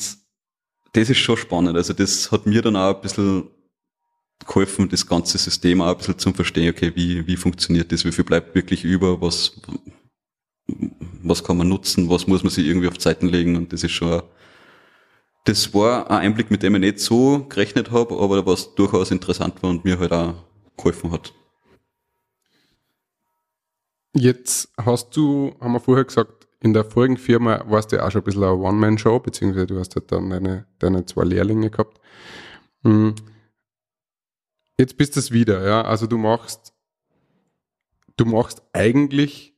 Speaker 4: das ist schon spannend. Also das hat mir dann auch ein bisschen geholfen, das ganze System auch ein bisschen zum Verstehen, okay, wie, wie funktioniert das, wie viel bleibt wirklich über, was, was kann man nutzen, was muss man sich irgendwie auf Zeiten legen und das ist schon, das war ein Einblick, mit dem ich nicht so gerechnet habe, aber was durchaus interessant war und mir halt auch geholfen hat.
Speaker 3: Jetzt hast du, haben wir vorher gesagt, in der vorigen Firma warst du ja auch schon ein bisschen eine One-Man-Show, beziehungsweise du hast halt dann deine, deine zwei Lehrlinge gehabt. Hm. Jetzt bist du es wieder, ja. Also du machst, du machst eigentlich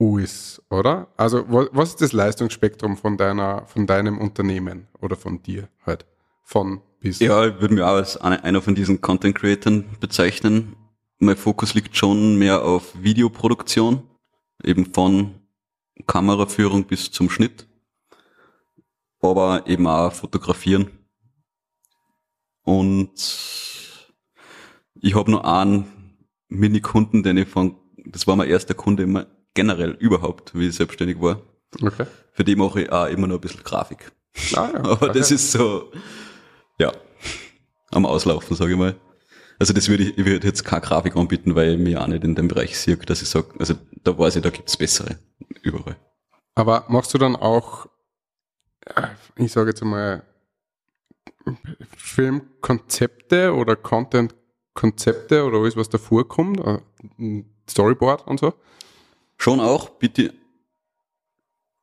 Speaker 3: alles, oder? Also was, ist das Leistungsspektrum von deiner, von deinem Unternehmen oder von dir halt? Von bis.
Speaker 4: Ja, ich würde mich auch als eine- einer von diesen Content Creatern bezeichnen. Mein Fokus liegt schon mehr auf Videoproduktion, eben von Kameraführung bis zum Schnitt, aber eben auch fotografieren. Und ich habe nur einen Mini-Kunden, den ich von, das war mein erster Kunde immer generell überhaupt, wie ich selbstständig war.
Speaker 3: Okay.
Speaker 4: Für die mache ich auch immer noch ein bisschen Grafik.
Speaker 3: Ah, ja.
Speaker 4: Aber das
Speaker 3: okay.
Speaker 4: ist so, ja, am Auslaufen, sage ich mal. Also das würde ich, ich würde jetzt keine Grafik anbieten, weil ich mich auch nicht in dem Bereich sehe, dass ich sage, also da weiß ich, da gibt's bessere überall.
Speaker 3: Aber machst du dann auch, äh, ich sage jetzt einmal, Filmkonzepte oder Content-Konzepte oder alles, was davor kommt? äh, Storyboard und so?
Speaker 4: Schon auch, bitte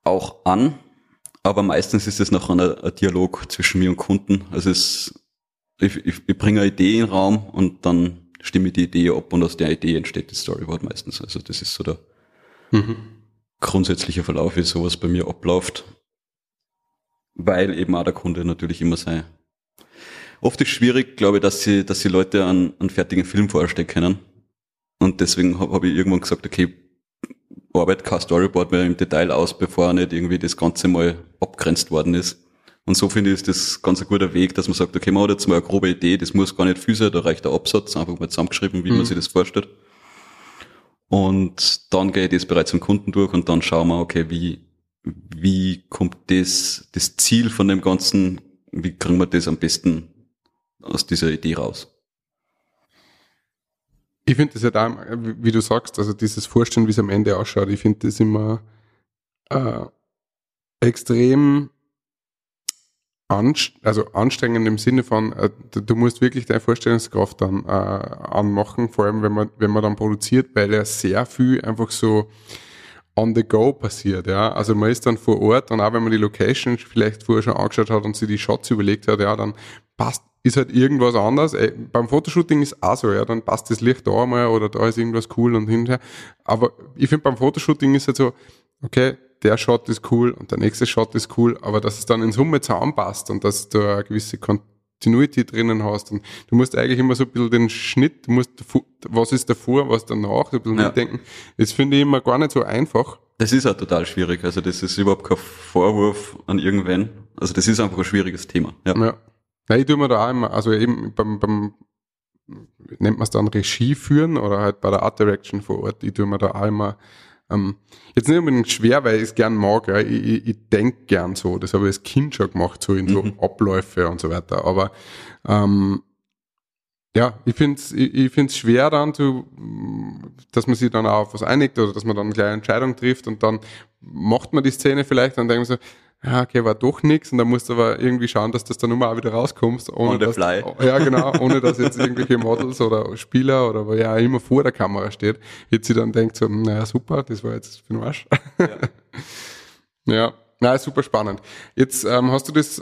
Speaker 4: auch an, aber meistens ist es nachher ein, ein Dialog zwischen mir und Kunden. Also es, ich, ich, ich bringe eine Idee in den Raum und dann stimme ich die Idee ab und aus der Idee entsteht das Storyboard meistens. Also das ist so der grundsätzliche Verlauf, wie sowas bei mir abläuft. Weil eben auch der Kunde natürlich immer sein. Oft ist schwierig, glaube ich, dass sie, dass sie Leute einen, einen fertigen Film vorstellen können. Und deswegen habe hab ich irgendwann gesagt, okay, arbeit kein Storyboard mehr im Detail aus, bevor nicht irgendwie das Ganze mal abgrenzt worden ist. Und so finde ich, ist das ganz ein guter Weg, dass man sagt, okay, man hat jetzt mal eine grobe Idee, das muss gar nicht viel sein, da reicht der Absatz, einfach mal zusammengeschrieben, wie man sich das vorstellt. Und dann gehe ich das bereits zum Kunden durch und dann schauen wir, okay, wie, wie kommt das, das Ziel von dem Ganzen, wie kriegen wir das am besten aus dieser Idee raus?
Speaker 3: Ich finde das ja da, wie du sagst, also dieses Vorstellen, wie es am Ende ausschaut, ich finde das immer äh, extrem anst also anstrengend im Sinne von, äh, du, du musst wirklich deine Vorstellungskraft dann äh, anmachen, vor allem wenn man, wenn man dann produziert, weil ja sehr viel einfach so on the go passiert, ja. Also man ist dann vor Ort und auch wenn man die Location vielleicht vorher schon angeschaut hat und sich die Shots überlegt hat, ja, dann passt, ist halt irgendwas anders. Ey, beim Fotoshooting ist auch so, ja, dann passt das Licht da mal oder da ist irgendwas cool und hin und her. Aber ich finde beim Fotoshooting ist halt so, okay, der Shot ist cool und der nächste Shot ist cool, aber dass es dann in Summe zusammenpasst und dass du eine gewisse Continuity drinnen hast und du musst eigentlich immer so ein bisschen den Schnitt, du musst, was ist davor, was danach, so ein bisschen
Speaker 4: Ja.
Speaker 3: mitdenken. Das finde ich immer gar nicht so einfach.
Speaker 4: Das ist auch total schwierig. Also das ist überhaupt kein Vorwurf an irgendwen. Also das ist einfach ein schwieriges Thema. Ja.
Speaker 3: Ja. Ja, ich tue mir da auch immer, also eben beim, beim nennt man es dann Regie führen oder halt bei der Art Direction vor Ort, ich tue mir da auch immer ähm, jetzt nicht unbedingt schwer, weil ich es gern mag, ja. ich, ich, ich denke gern so, das habe ich als Kind schon gemacht, so in so Abläufe und so weiter, aber ähm, ja, ich finde es ich, ich find's schwer dann zu, dass man sich dann auch auf was einigt oder dass man dann eine kleine Entscheidung trifft und dann macht man die Szene vielleicht und dann denkt man so, ja, okay, war doch nichts und dann musst du aber irgendwie schauen, dass das dann immer auch wieder rauskommst. Ohne
Speaker 4: On the
Speaker 3: dass,
Speaker 4: fly.
Speaker 3: Ja, genau, ohne dass jetzt irgendwelche Models oder Spieler oder wer ja immer vor der Kamera steht, jetzt sie dann denkt so, naja, super, das war jetzt für den Arsch. Ja, na, super spannend. Jetzt ähm, hast du das,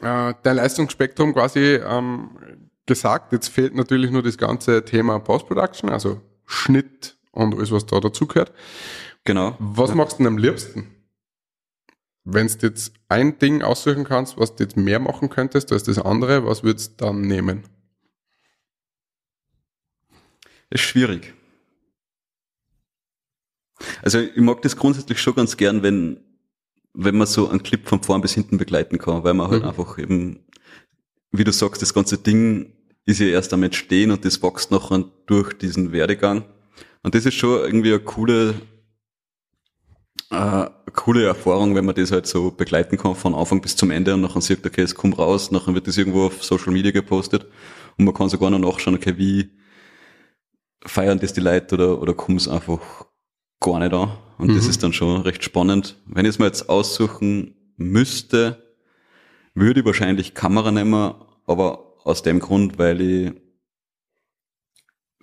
Speaker 3: äh, dein Leistungsspektrum quasi ähm, gesagt. Jetzt fehlt natürlich nur das ganze Thema Post-Production, also Schnitt und alles, was da dazugehört.
Speaker 4: Genau.
Speaker 3: Was machst du denn am liebsten? Wenn du jetzt ein Ding aussuchen kannst, was du jetzt mehr machen könntest als das andere, was würdest du dann nehmen?
Speaker 4: Ist schwierig. Also ich mag das grundsätzlich schon ganz gern, wenn, wenn man so einen Clip von vorn bis hinten begleiten kann, weil man halt
Speaker 3: Mhm.
Speaker 4: einfach eben, wie du sagst, das ganze Ding ist ja erst am Entstehen und das wächst nachher durch diesen Werdegang. Und das ist schon irgendwie eine coole, äh, eine coole Erfahrung, wenn man das halt so begleiten kann von Anfang bis zum Ende und nachher sieht, okay, es kommt raus, nachher wird das irgendwo auf Social Media gepostet und man kann sogar noch nachschauen, okay, wie feiern das die Leute oder, oder kommen es einfach gar nicht an. Und das
Speaker 3: Mhm.
Speaker 4: ist dann schon recht spannend. Wenn ich es mir jetzt aussuchen müsste, würde ich wahrscheinlich Kamera nehmen, aber aus dem Grund, weil ich,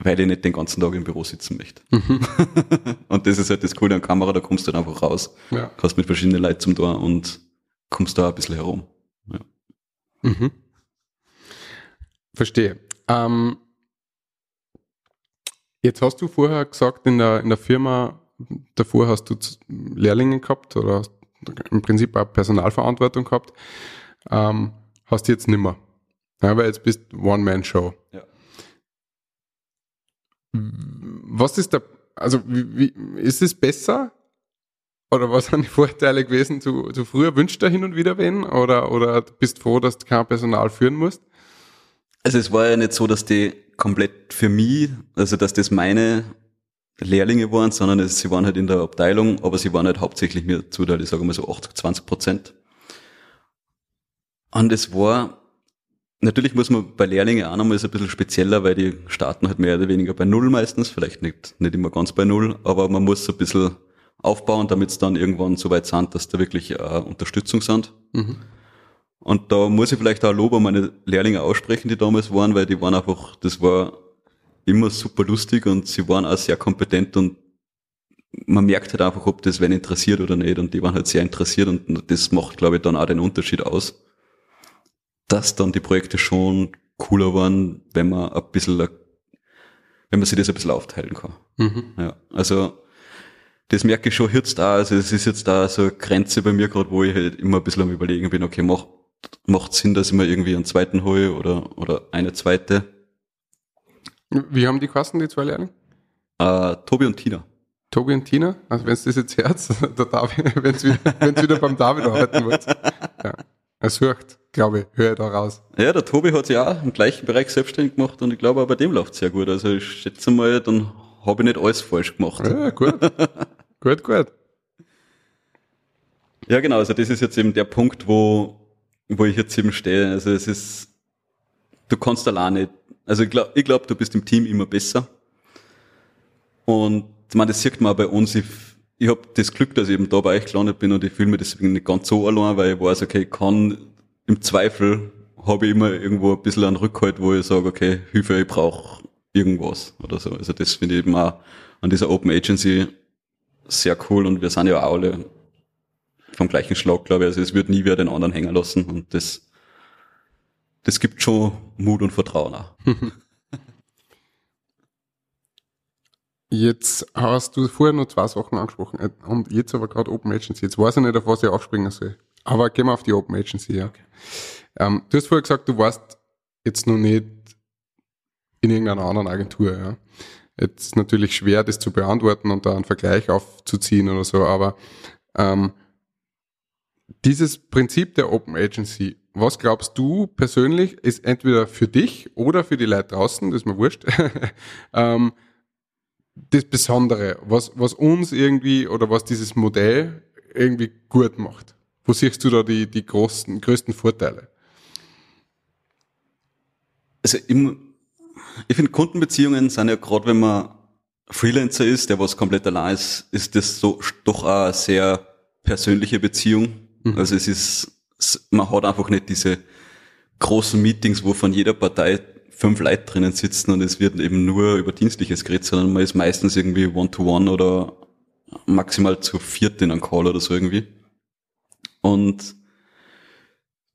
Speaker 4: weil ich nicht den ganzen Tag im Büro sitzen möchte. und das ist halt das Coole an Kamera, da kommst du dann einfach raus,
Speaker 3: Ja.
Speaker 4: kannst mit verschiedenen Leuten zum Tor und kommst da ein bisschen herum.
Speaker 3: Mhm. Verstehe. Ähm, jetzt hast du vorher gesagt, in der, in der Firma, davor hast du Lehrlinge gehabt oder hast im Prinzip auch Personalverantwortung gehabt. Ähm, hast du jetzt nimmer. Ja, weil jetzt bist du One-Man-Show.
Speaker 4: Ja.
Speaker 3: Was ist der, also wie, wie, ist es besser? Oder was sind die Vorteile gewesen zu, zu früher? Wünscht du hin und wieder wen? Oder, oder bist froh, dass du kein Personal führen musst?
Speaker 4: Also es war ja nicht so, dass die komplett für mich, also dass das meine Lehrlinge waren, sondern es, sie waren halt in der Abteilung, aber sie waren halt hauptsächlich mir zuteilt, ich sage mal so 80, 20 Prozent. Und es war, natürlich muss man bei Lehrlingen auch nochmal so ein bisschen spezieller, weil die starten halt mehr oder weniger bei Null meistens, vielleicht nicht, nicht immer ganz bei Null, aber man muss so ein bisschen aufbauen, damit es dann irgendwann so weit sind, dass da wirklich äh, Unterstützung sind.
Speaker 3: Mhm.
Speaker 4: Und da muss ich vielleicht auch Lob an meine Lehrlinge aussprechen, die damals waren, weil die waren einfach, das war immer super lustig und sie waren auch sehr kompetent und man merkt halt einfach, ob das wen interessiert oder nicht. Und die waren halt sehr interessiert und das macht, glaube ich, dann auch den Unterschied aus, dass dann die Projekte schon cooler waren, wenn man ein bisschen, wenn man sich das ein bisschen aufteilen kann.
Speaker 3: Mhm.
Speaker 4: Ja, also das merke ich schon jetzt da. Also es ist jetzt da so eine Grenze bei mir gerade, wo ich halt immer ein bisschen am überlegen bin, okay, macht, macht Sinn, dass ich mir irgendwie einen zweiten hole oder, oder eine zweite.
Speaker 3: Wie haben die Kosten, die zwei Lehrlinge?
Speaker 4: Äh, Tobi und Tina.
Speaker 3: Tobi und Tina, also wenn es das jetzt der David, wenn wieder, wenn's wieder beim David arbeiten wollt. Ja. Er sucht, glaube ich, höre ich da raus.
Speaker 4: Ja, der Tobi hat sich auch im gleichen Bereich selbstständig gemacht und ich glaube auch bei dem läuft sehr gut. Also ich schätze mal, dann habe ich nicht alles falsch gemacht.
Speaker 3: Ja, gut. gut, gut.
Speaker 4: Ja, genau, also das ist jetzt eben der Punkt, wo, wo ich jetzt eben stehe. Also es ist, du kannst allein nicht, also ich glaube, ich glaub, du bist im Team immer besser. Und ich meine, das sieht man auch bei uns. Ich, ich habe das Glück, dass ich eben da bei euch gelandet bin und ich fühle mich deswegen nicht ganz so allein, weil ich weiß, okay, ich kann im Zweifel habe ich immer irgendwo ein bisschen einen Rückhalt, wo ich sage, okay, Hilfe, ich brauche irgendwas oder so. Also das finde ich eben auch an dieser Open Agency sehr cool und wir sind ja auch alle vom gleichen Schlag, glaube ich. Also es wird nie wer den anderen hängen lassen und das, das gibt schon Mut und Vertrauen auch.
Speaker 3: Jetzt hast du vorher noch zwei Sachen angesprochen äh, und jetzt aber gerade Open Agency. Jetzt weiß ich nicht, auf was ich aufspringen soll. Aber gehen wir auf die Open Agency, ja. Ähm, du hast vorher gesagt, du warst jetzt noch nicht in irgendeiner anderen Agentur, ja. Jetzt ist natürlich schwer, das zu beantworten und da einen Vergleich aufzuziehen oder so, aber ähm, dieses Prinzip der Open Agency, was glaubst du persönlich, ist entweder für dich oder für die Leute draußen, das ist mir wurscht, ähm, das Besondere, was, was uns irgendwie oder was dieses Modell irgendwie gut macht? Wo siehst du da die, die großen, größten Vorteile?
Speaker 4: Also im, ich finde Kundenbeziehungen sind ja gerade, wenn man Freelancer ist, der was komplett allein ist, ist das so doch auch eine sehr persönliche Beziehung. Mhm. Also es ist, man hat einfach nicht diese großen Meetings, wo von jeder Partei fünf Leute drinnen sitzen und es wird eben nur über Dienstliches geredet, sondern man ist meistens irgendwie One-to-One -one oder maximal zu viert in einem Call oder so irgendwie. Und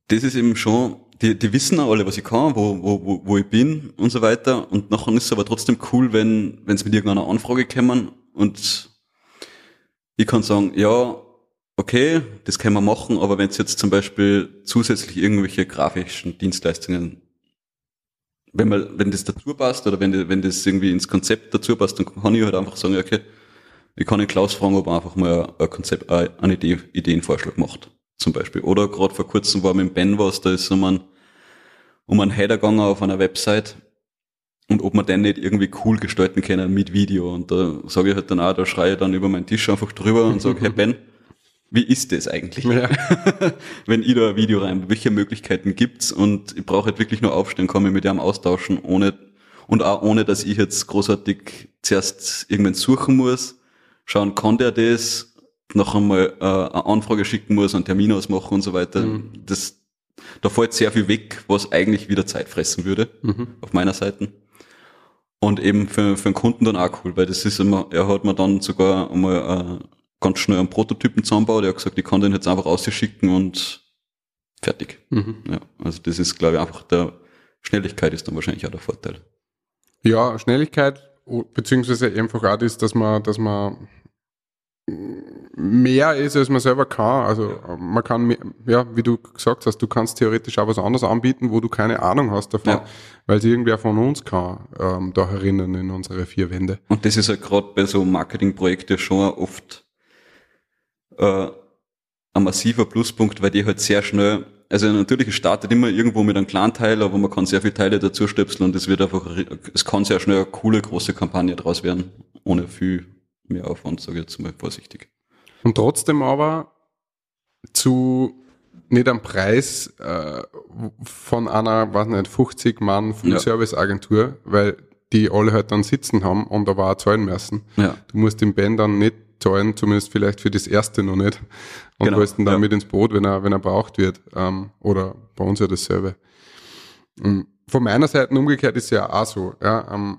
Speaker 4: das ist eben schon, die, die wissen auch alle, was ich kann, wo, wo, wo, wo ich bin und so weiter. Und nachher ist es aber trotzdem cool, wenn, wenn sie mit irgendeiner Anfrage kommen und ich kann sagen, ja, okay, das können wir machen, aber wenn es jetzt zum Beispiel zusätzlich irgendwelche grafischen Dienstleistungen wenn man, wenn das dazu passt oder wenn, wenn das irgendwie ins Konzept dazu passt, dann kann ich halt einfach sagen, okay, ich kann den Klaus fragen, ob er einfach mal ein Konzept, eine Idee, Ideenvorschlag macht, zum Beispiel. Oder gerade vor kurzem war mit Ben was, da ist um ein, um einen Header gegangen auf einer Website und ob man den nicht irgendwie cool gestalten können mit Video. Und da sage ich halt dann auch, da schreie ich dann über meinen Tisch einfach drüber und sage, hey Ben, wie ist das eigentlich? Ja. Wenn ich da ein Video rein, welche Möglichkeiten gibt's? Und ich brauche halt wirklich nur aufstehen, kann mich mit ihm austauschen, ohne, und auch ohne, dass ich jetzt großartig zuerst irgendwann suchen muss, schauen, kann der das, noch einmal äh, eine Anfrage schicken muss, einen Termin ausmachen und so weiter. Mhm. Das, da fällt sehr viel weg, was eigentlich wieder Zeit fressen würde, mhm. auf meiner Seite. Und eben für, für den Kunden dann auch cool, weil das ist immer, er hat mir dann sogar einmal äh, ganz schnell einen Prototypen zusammenbaut. Er hat gesagt, ich kann den jetzt einfach ausschicken und fertig. Mhm. Ja, also das ist, glaube ich, einfach der Schnelligkeit ist dann wahrscheinlich auch der Vorteil.
Speaker 3: Ja, Schnelligkeit, beziehungsweise einfach auch das, dass man, dass man mehr ist, als man selber kann. Also man kann, mehr, ja, wie du gesagt hast, du kannst theoretisch auch was anderes anbieten, wo du keine Ahnung hast davon, ja. weil es irgendwer von uns kann, ähm, da herinnen in unsere vier Wände.
Speaker 4: Und das ist ja halt gerade bei so Marketingprojekten schon oft äh, ein massiver Pluspunkt, weil die halt sehr schnell, also natürlich es startet immer irgendwo mit einem kleinen Teil, aber man kann sehr viele Teile dazu stöpseln und es wird einfach, es kann sehr schnell eine coole große Kampagne draus werden, ohne viel mehr Aufwand, sage ich jetzt mal vorsichtig.
Speaker 3: Und trotzdem aber zu nicht am Preis äh, von einer, weiß nicht, 50 Mann Full-Service-Agentur, weil die alle halt dann sitzen haben und aber auch zahlen müssen. Ja. Du musst den Band dann nicht zahlen, zumindest vielleicht für das erste noch nicht. Und genau, holst ihn dann ja. mit ins Boot, wenn er, wenn er braucht wird. Ähm, oder bei uns ja dasselbe. Und von meiner Seite umgekehrt ist ja auch so. Ja, ähm,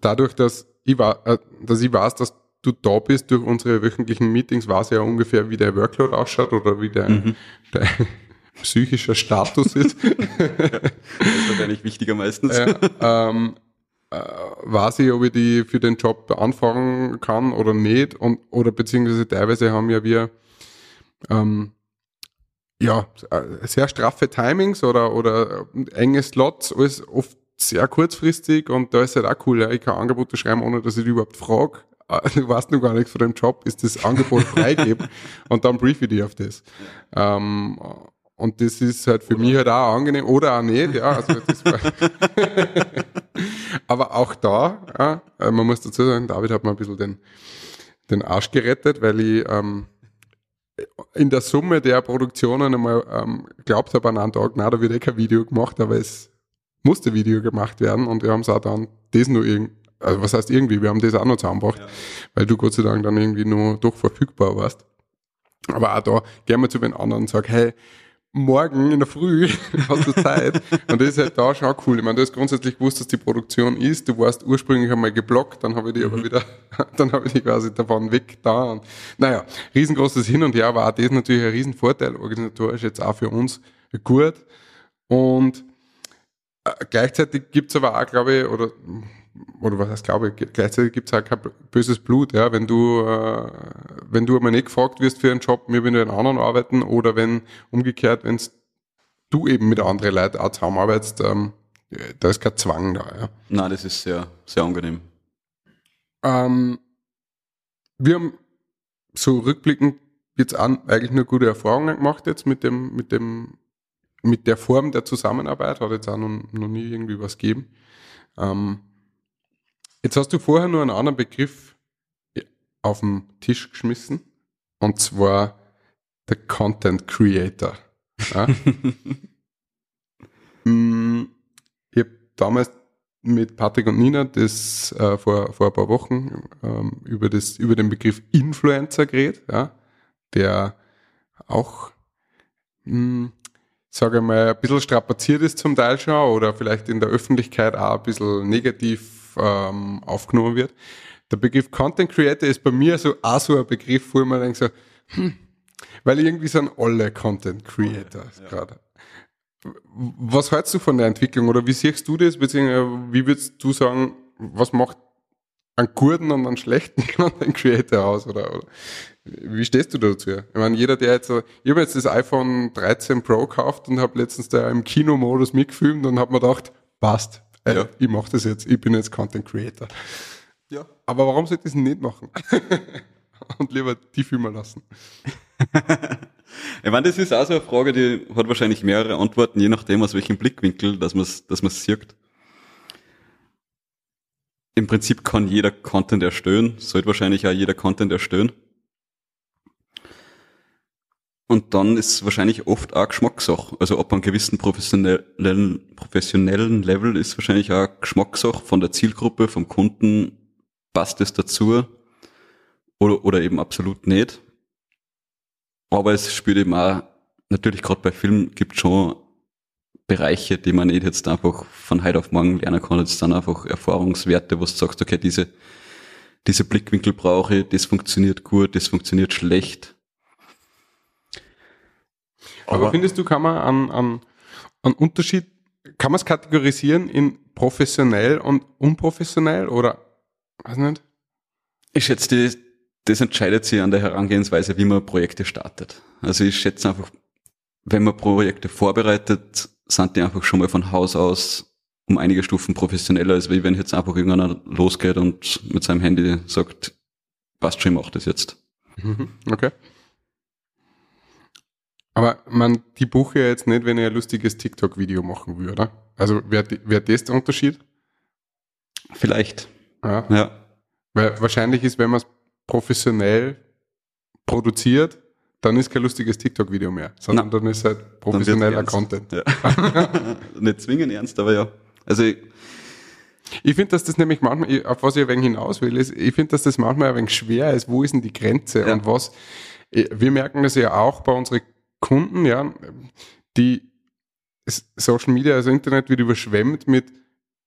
Speaker 3: dadurch, dass ich, war, äh, dass ich weiß, dass du da bist durch unsere wöchentlichen Meetings, weiß ich ja ungefähr, wie der Workload ausschaut oder wie der, mhm. der psychischer Status ist. das
Speaker 4: ist wahrscheinlich wichtiger meistens.
Speaker 3: Ja, ähm, äh, weiß ich, ob ich die für den Job anfangen kann oder nicht. Und, oder beziehungsweise teilweise haben ja wir ähm, ja, äh, sehr straffe Timings oder, oder enge Slots, alles oft sehr kurzfristig und da ist halt auch cool, ja, ich kann Angebote schreiben, ohne dass ich die überhaupt frage. Du weißt noch gar nichts von dem Job, ist das Angebot freigeben und dann brief ich dich auf das. Ähm, und das ist halt für oder. mich halt auch angenehm oder auch nicht, ja. Also Aber auch da, ja, äh, man muss dazu sagen, David hat mir ein bisschen den, den Arsch gerettet, weil ich ähm, in der Summe der Produktionen einmal ähm, glaubt habe an einem Tag, na, da wird eh kein Video gemacht, aber es musste Video gemacht werden und wir haben es auch dann das nur irgendwie, also was heißt irgendwie, wir haben das auch noch zusammengebracht, ja. weil du Gott sei Dank dann irgendwie nur doch verfügbar warst. Aber auch da gehen wir zu den anderen und sagen, hey, morgen in der Früh hast du Zeit. Und das ist halt da schon cool. Ich meine, du hast grundsätzlich gewusst, dass die Produktion ist. Du warst ursprünglich einmal geblockt, dann habe ich die aber wieder, dann habe ich die quasi davon weg da. Und, naja, riesengroßes Hin und Her, aber auch das natürlich ein Riesenvorteil, organisatorisch jetzt auch für uns gut. Und gleichzeitig gibt's aber auch, glaube ich, oder oder was heißt glaube ich, gleichzeitig gibt's auch kein böses Blut, ja, wenn du, äh, wenn du einmal nicht gefragt wirst für einen Job, mir wenn du in anderen arbeiten oder wenn umgekehrt, wenn du eben mit anderen Leuten auch zusammenarbeitest, ähm, da ist kein Zwang da. Ja.
Speaker 4: Nein, das ist sehr, sehr angenehm.
Speaker 3: Ähm, wir haben so rückblickend jetzt an, eigentlich nur gute Erfahrungen gemacht jetzt mit dem, mit dem, mit der Form der Zusammenarbeit, hat jetzt auch noch, noch nie irgendwie was gegeben. Ähm, Jetzt hast du vorher nur einen anderen Begriff auf den Tisch geschmissen, und zwar der Content Creator. Ja? Mm, ich habe damals mit Patrick und Nina das äh, vor, vor ein paar Wochen ähm, über, das, über den Begriff Influencer geredet, ja? der auch, mh, sage ich mal, ein bisschen strapaziert ist zum Teil schon oder vielleicht in der Öffentlichkeit auch ein bisschen negativ ähm, aufgenommen wird. Der Begriff Content Creator ist bei mir so auch so ein Begriff, wo ich mir denke so, hm, weil irgendwie sind alle Content Creators ja. gerade. Was hältst du von der Entwicklung oder wie siehst du das, beziehungsweise wie würdest du sagen, was macht einen guten und einen schlechten Content Creator aus oder, oder wie stehst du dazu? Ich meine, jeder, der jetzt, so, ich habe jetzt das iPhone 13 Pro gekauft und habe letztens da im Kinomodus mitgefilmt und habe mir gedacht, passt, äh, ja. ich mache das jetzt, ich bin jetzt Content Creator. Ja. Aber warum sollte ich es nicht machen? Und lieber die filmen lassen.
Speaker 4: ich meine, das ist auch so eine Frage, die hat wahrscheinlich mehrere Antworten, je nachdem, aus welchem Blickwinkel, dass man es dass man's sieht. Im Prinzip kann jeder Content erstellen, sollte wahrscheinlich auch jeder Content erstellen. Und dann ist wahrscheinlich oft auch Geschmackssache. Also ab einem gewissen professionellen, professionellen Level ist wahrscheinlich auch Geschmackssache von der Zielgruppe, vom Kunden, passt es dazu oder, oder eben absolut nicht. Aber es spielt eben auch, natürlich gerade bei Filmen gibt schon Bereiche, die man nicht jetzt einfach von heute auf morgen lernen kann. Jetzt dann einfach Erfahrungswerte, wo du sagst, okay, diese, diese Blickwinkel brauche ich, das funktioniert gut, das funktioniert schlecht
Speaker 3: aber, Aber findest du, kann man an, an, an Unterschied, kann man es kategorisieren in professionell und unprofessionell oder weiß nicht?
Speaker 4: Ich schätze, das, das entscheidet sich an der Herangehensweise, wie man Projekte startet. Also ich schätze einfach, wenn man Projekte vorbereitet, sind die einfach schon mal von Haus aus um einige Stufen professioneller, als wenn jetzt einfach irgendeiner losgeht und mit seinem Handy sagt, passt schon, ich mach das jetzt.
Speaker 3: Mhm. Okay. Aber man, die buche ja jetzt nicht, wenn ich ein lustiges TikTok-Video machen würde? Also wäre wär das der Unterschied?
Speaker 4: Vielleicht.
Speaker 3: Ja. ja. Weil wahrscheinlich ist, wenn man es professionell produziert, dann ist kein lustiges TikTok-Video mehr, sondern Na, dann ist halt professioneller Content. Ja.
Speaker 4: nicht zwingend ernst, aber ja. Also ich,
Speaker 3: ich finde, dass das nämlich manchmal, auf was ich ein wenig hinaus will, ist, ich finde, dass das manchmal ein wenig schwer ist, wo ist denn die Grenze ja. und was, wir merken das ja auch bei unseren Kunden, ja, die Social Media, also Internet wird überschwemmt mit,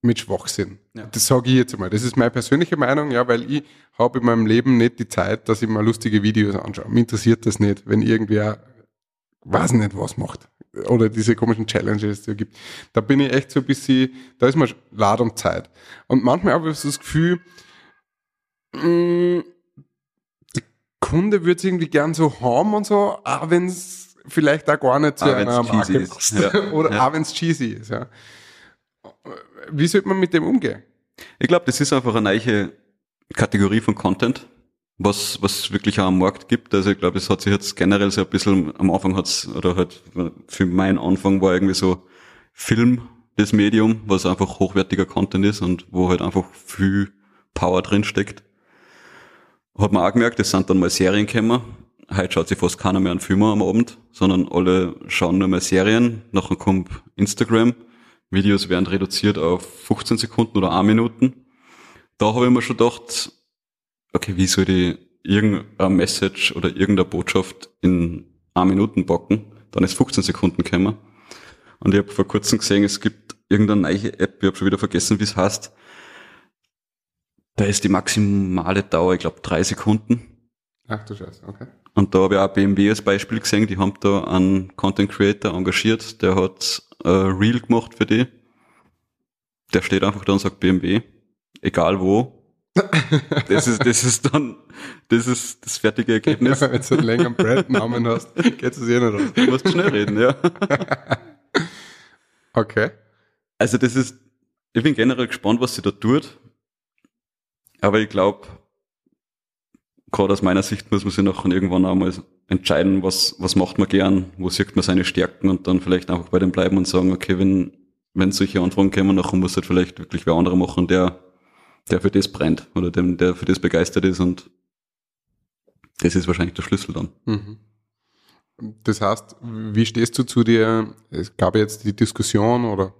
Speaker 3: mit Schwachsinn. Ja. Das sage ich jetzt einmal. Das ist meine persönliche Meinung, ja, weil ich habe in meinem Leben nicht die Zeit, dass ich mal lustige Videos anschaue. Mir interessiert das nicht, wenn irgendwer weiß nicht was macht. Oder diese komischen Challenges, die es gibt. Da bin ich echt so ein bisschen, da ist mir Lad und Zeit. Und manchmal habe ich so das Gefühl, mh, mm, der Kunde würde es irgendwie gern so haben und so, auch wenn es vielleicht auch gar nicht zu
Speaker 4: auch einer Marke passt.
Speaker 3: Ja. Oder ja. auch wenn es cheesy ist. Ja. Wie sollte man mit dem umgehen?
Speaker 4: Ich glaube, das ist einfach eine neue Kategorie von Content, was, was wirklich auch am Markt gibt. Also ich glaube, es hat sich jetzt generell so ein bisschen, am Anfang hat's, oder halt für meinen Anfang war irgendwie so Film das Medium, was einfach hochwertiger Content ist und wo halt einfach viel Power drin steckt. Hat man auch gemerkt, es sind dann mal Serien gekommen, heute schaut sich fast keiner mehr einen Film am Abend, sondern alle schauen nur mehr Serien. Nachher kommt Instagram. Videos werden reduziert auf 15 Sekunden oder 1 Minuten. Da habe ich mir schon gedacht, okay, wie soll ich irgendeine Message oder irgendeine Botschaft in 1 Minuten backen? dann ist 15 Sekunden gekommen. Und ich habe vor kurzem gesehen, es gibt irgendeine neue App, ich habe schon wieder vergessen, wie es heißt. Da ist die maximale Dauer, ich glaube, drei Sekunden.
Speaker 3: Ach du Scheiße, okay.
Speaker 4: Und da habe ich auch BMW als Beispiel gesehen, die haben da einen Content Creator engagiert, der hat äh, Reel gemacht für die. Der steht einfach da und sagt BMW, egal wo. Das ist, das ist dann, das ist das fertige Ergebnis.
Speaker 3: Wenn du einen längeren Brandnamen hast, geht es eh nicht aus.
Speaker 4: Du musst schnell reden, ja.
Speaker 3: Okay.
Speaker 4: Also das ist, ich bin generell gespannt, was sie da tut. Aber ich glaube, gerade aus meiner Sicht muss man sich noch irgendwann einmal entscheiden, was, was macht man gern, wo sieht man seine Stärken und dann vielleicht einfach bei dem bleiben und sagen, okay, wenn, wenn solche Anfragen kommen, nachher muss halt vielleicht wirklich wer andere machen, der, der für das brennt oder dem, der für das begeistert ist und das ist wahrscheinlich der Schlüssel dann.
Speaker 3: Mhm. Das heißt, wie stehst du zu dir? Es gab jetzt die Diskussion oder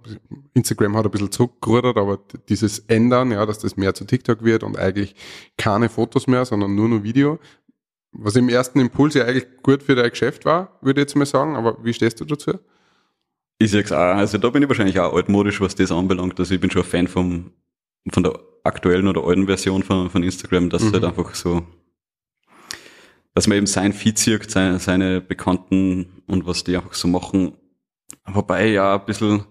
Speaker 3: Instagram hat ein bisschen zurückgerudert, aber dieses Ändern, ja, dass das mehr zu TikTok wird und eigentlich keine Fotos mehr, sondern nur noch Video, was im ersten Impuls ja eigentlich gut für dein Geschäft war, würde ich jetzt mal sagen, aber wie stehst du dazu?
Speaker 4: Ich sag's auch, also da bin ich wahrscheinlich auch altmodisch, was das anbelangt. Also ich bin schon ein Fan vom, von der aktuellen oder alten Version von, von Instagram, dass
Speaker 3: Mhm.
Speaker 4: es halt einfach so, dass man eben sein Feed sieht, seine, seine Bekannten und was die einfach so machen. Wobei ja ein bisschen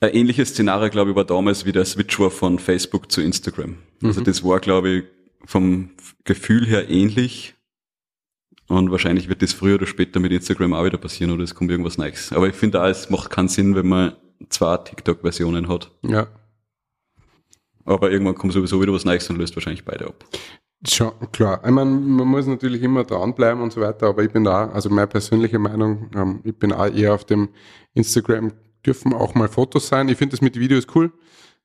Speaker 4: ein ähnliches Szenario, glaube ich, war damals, wie der Switch war von Facebook zu Instagram. Also
Speaker 3: Mhm.
Speaker 4: das war, glaube ich, vom Gefühl her ähnlich. Und wahrscheinlich wird das früher oder später mit Instagram auch wieder passieren oder es kommt irgendwas Neues. Aber ich finde auch, es macht keinen Sinn, wenn man zwei TikTok-Versionen hat.
Speaker 3: Ja,
Speaker 4: Aber irgendwann kommt sowieso wieder was Neues und löst wahrscheinlich beide ab.
Speaker 3: Schon, klar. Ich meine, man muss natürlich immer dranbleiben und so weiter, aber ich bin da, also meine persönliche Meinung, ähm, ich bin auch eher auf dem Instagram, dürfen auch mal Fotos sein. Ich finde das mit Videos cool.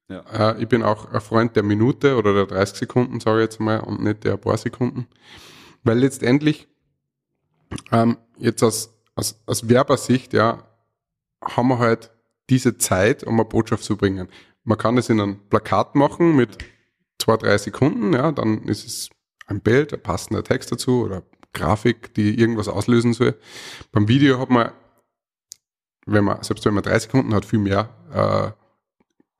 Speaker 4: Ja.
Speaker 3: Äh, ich bin auch ein Freund der Minute oder der 30 Sekunden, sage ich jetzt mal, und nicht der paar Sekunden. Weil letztendlich, ähm, jetzt aus, aus, aus Werbersicht, ja, haben wir halt diese Zeit, um eine Botschaft zu bringen. Man kann das in einem Plakat machen mit zwei, drei Sekunden, ja, dann ist es ein Bild, ein passender Text dazu oder Grafik, die irgendwas auslösen soll. Beim Video hat man, wenn man, selbst wenn man drei Sekunden hat, viel mehr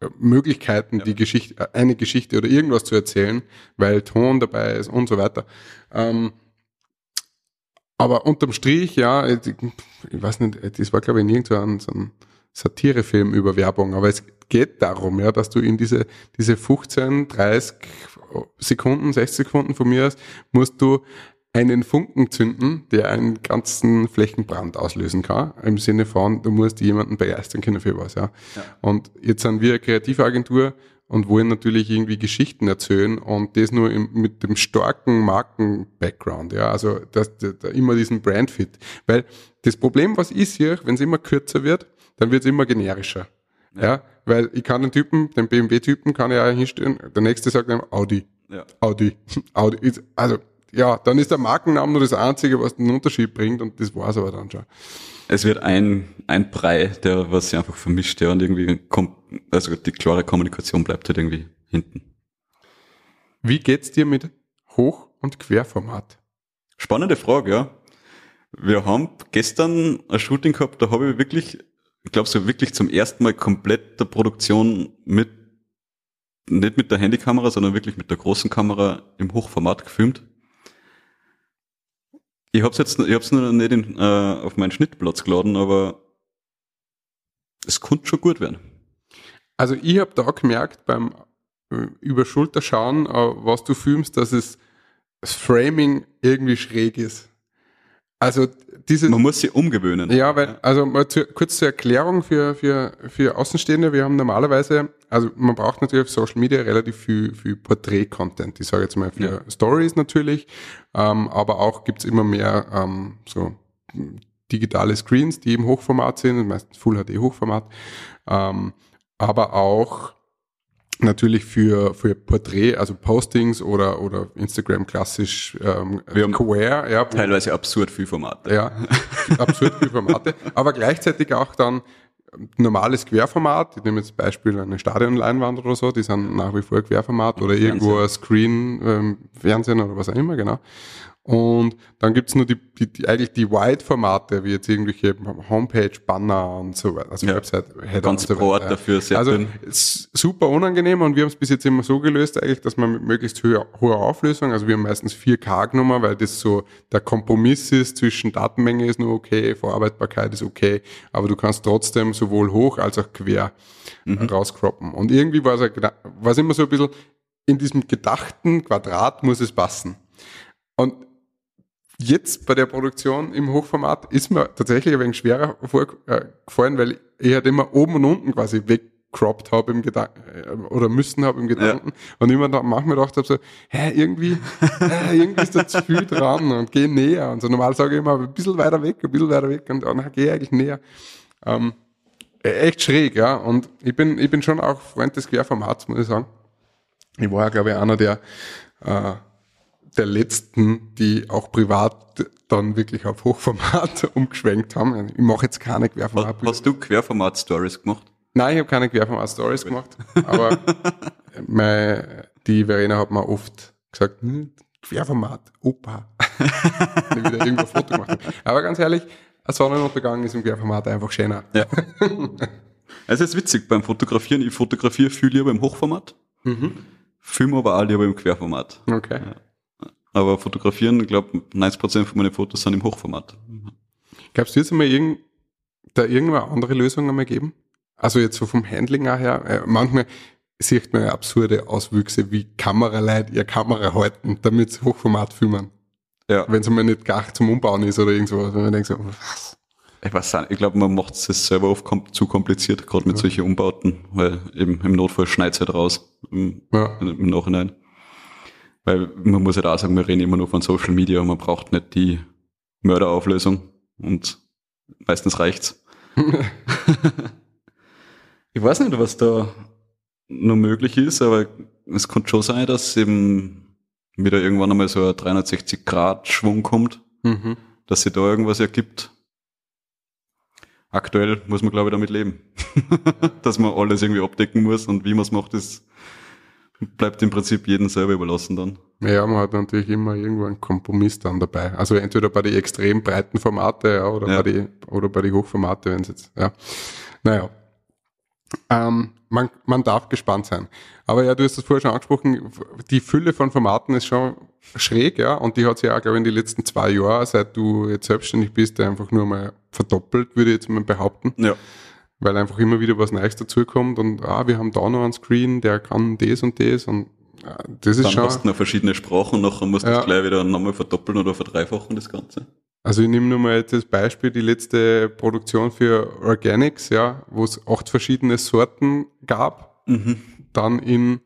Speaker 3: äh, Möglichkeiten, die Geschichte, äh, eine Geschichte oder irgendwas zu erzählen, weil Ton dabei ist und so weiter. Ähm, aber unterm Strich, ja, ich, ich weiß nicht, das war glaube ich nirgendwo ein, so ein Satirefilm über Werbung, aber es geht darum, ja, dass du in diese, diese 15, 30 Sekunden, 60 Sekunden von mir aus, musst du einen Funken zünden, der einen ganzen Flächenbrand auslösen kann, im Sinne von, du musst jemanden begeistern können für was, ja. Und jetzt sind wir eine Kreativagentur und wollen natürlich irgendwie Geschichten erzählen und das nur im, mit dem starken Marken-Background, ja, also dass da, da immer diesen Brand-Fit. Weil das Problem, was ich sehe, wenn es immer kürzer wird, dann wird es immer generischer. Ja. weil ich kann den Typen, den BMW-Typen kann ich auch hinstellen, der nächste sagt einem Audi.
Speaker 4: Ja.
Speaker 3: Audi. Audi. Also, ja, dann ist der Markenname nur das Einzige, was den Unterschied bringt und das war's aber dann schon.
Speaker 4: Es wird ein, ein Brei, der was sich einfach vermischt, ja, und irgendwie kommt, also die klare Kommunikation bleibt halt irgendwie hinten.
Speaker 3: Wie geht's dir mit Hoch- und Querformat?
Speaker 4: Spannende Frage, ja. Wir haben gestern ein Shooting gehabt, da habe ich wirklich, ich glaube so wirklich zum ersten Mal komplett der Produktion mit, nicht mit der Handykamera, sondern wirklich mit der großen Kamera im Hochformat gefilmt. Ich hab's jetzt, ich hab's nur nicht in, äh, auf meinen Schnittplatz geladen, aber es konnte schon gut werden.
Speaker 3: Also ich habe da gemerkt beim äh, über Schulter schauen, äh, was du filmst, dass es das Framing irgendwie schräg ist. Also dieses
Speaker 4: Man muss sich umgewöhnen.
Speaker 3: Ja, weil, also mal zu, kurz zur Erklärung für, für, für Außenstehende. Wir haben normalerweise, also man braucht natürlich auf Social Media relativ viel, viel Porträt-Content. Ich sage jetzt mal für
Speaker 4: Ja.
Speaker 3: Stories natürlich, ähm, aber auch gibt's immer mehr ähm, so digitale Screens, die im Hochformat sind, meistens Full HD Hochformat, ähm, aber auch natürlich für, für Porträt, also Postings oder, oder Instagram klassisch ähm,
Speaker 4: Wir haben
Speaker 3: ja,
Speaker 4: Teilweise absurd viel Formate.
Speaker 3: ja, absurd viele Formate, aber gleichzeitig auch dann normales Querformat. Ich nehme jetzt Beispiel eine Stadionleinwand oder so, die sind nach wie vor Querformat oder irgendwo ein Screen, ähm, Fernsehen oder was auch immer, genau. Und dann gibt's nur die, die, die eigentlich die Wide-Formate, wie jetzt irgendwelche Homepage-Banner und so weiter, also
Speaker 4: Ja.
Speaker 3: Website-Header
Speaker 4: Ganz
Speaker 3: und so weiter.
Speaker 4: dafür, sehr
Speaker 3: also
Speaker 4: dünn.
Speaker 3: super unangenehm und wir haben es bis jetzt immer so gelöst, eigentlich, dass man mit möglichst höher, hoher Auflösung, also wir haben meistens 4K genommen, weil das so der Kompromiss ist zwischen Datenmenge ist nur okay, Verarbeitbarkeit ist okay, aber du kannst trotzdem sowohl hoch als auch quer rauscroppen. Und irgendwie war es ja- war es immer so ein bisschen, in diesem gedachten Quadrat muss es passen. Und jetzt bei der Produktion im Hochformat ist mir tatsächlich ein wenig schwerer vorgefallen, weil ich halt immer oben und unten quasi weggecroppt habe im Gedanken oder müssen habe im Gedanken und immer da manchmal gedacht habe so, hä, irgendwie, hä, irgendwie ist da zu viel dran und geh näher und so. Normal sage ich immer ein bisschen weiter weg, ein bisschen weiter weg und dann geh eigentlich näher. Ähm, echt schräg, ja. Und ich bin, ich bin schon auch Freund des Querformats, muss ich sagen. Ich war ja, glaube ich, einer der, äh, der letzten, die auch privat dann wirklich auf Hochformat umgeschwenkt haben. Ich mache jetzt keine
Speaker 4: Hast,
Speaker 3: Querformat.
Speaker 4: hast du Querformat-Stories gemacht?
Speaker 3: Nein, ich habe keine Querformat-Stories gemacht, aber meine, die Verena hat mir oft gesagt, hm, Querformat, Opa. Ich wieder irgendwo ein Foto gemacht. Aber ganz ehrlich, ein Sonnenuntergang ist im Querformat einfach schöner.
Speaker 4: Ja. Es ist witzig beim Fotografieren. Ich fotografiere viel lieber im Hochformat, filme aber auch lieber im Querformat.
Speaker 3: Okay.
Speaker 4: Aber fotografieren, ich glaube, 90% von meinen Fotos sind im Hochformat.
Speaker 3: Glaubst du jetzt einmal irgend, da irgendwann andere Lösungen einmal geben? Also jetzt so vom Handling auch her. Äh, manchmal sieht man ja absurde Auswüchse, wie Kameraleute ihre Kamera halten, damit sie Hochformat filmen.
Speaker 4: Ja.
Speaker 3: Wenn es einmal nicht gar zum Umbauen ist oder irgendwas. Wenn man denkt so, was?
Speaker 4: Ich weiß nicht, ich glaube, man macht es selber oft kom zu kompliziert, gerade mit solchen Umbauten, weil eben im Notfall schneit halt raus im,
Speaker 3: Ja.
Speaker 4: im Nachhinein. Weil man muss halt auch sagen, wir reden immer nur von Social Media, man braucht nicht die Mörderauflösung und meistens reicht's. ich weiß nicht, was da noch möglich ist, aber es kann schon sein, dass eben wieder irgendwann einmal so ein 360 Grad Schwung kommt
Speaker 3: Mhm.
Speaker 4: dass sich da irgendwas ergibt. Aktuell muss man, glaube ich, damit leben. dass man alles irgendwie abdecken muss und wie man es macht, das bleibt im Prinzip jedem selber überlassen dann.
Speaker 3: Ja, man hat natürlich immer irgendwo einen Kompromiss dann dabei. Also entweder bei den extrem breiten Formate ja, oder,
Speaker 4: Ja.
Speaker 3: bei die, oder bei den Hochformate, wenn es jetzt, ja. Naja. Ähm, man, man darf gespannt sein. Aber ja, du hast das vorher schon angesprochen, die Fülle von Formaten ist schon schräg, ja, und die hat sich auch, glaube ich, in den letzten zwei Jahren, seit du jetzt selbstständig bist, einfach nur mal verdoppelt, würde ich jetzt mal behaupten
Speaker 4: Ja.
Speaker 3: Weil einfach immer wieder was Neues dazukommt und ah, wir haben da noch einen Screen, der kann das und das und ah, das ist
Speaker 4: Dann
Speaker 3: schon,
Speaker 4: hast du noch verschiedene Sprachen und nachher musst du
Speaker 3: Ja.
Speaker 4: das gleich wieder nochmal verdoppeln oder verdreifachen, das Ganze.
Speaker 3: also ich nehme nur mal jetzt das Beispiel, die letzte Produktion für Organics, ja, wo es acht verschiedene Sorten gab,
Speaker 4: Mhm.
Speaker 3: dann in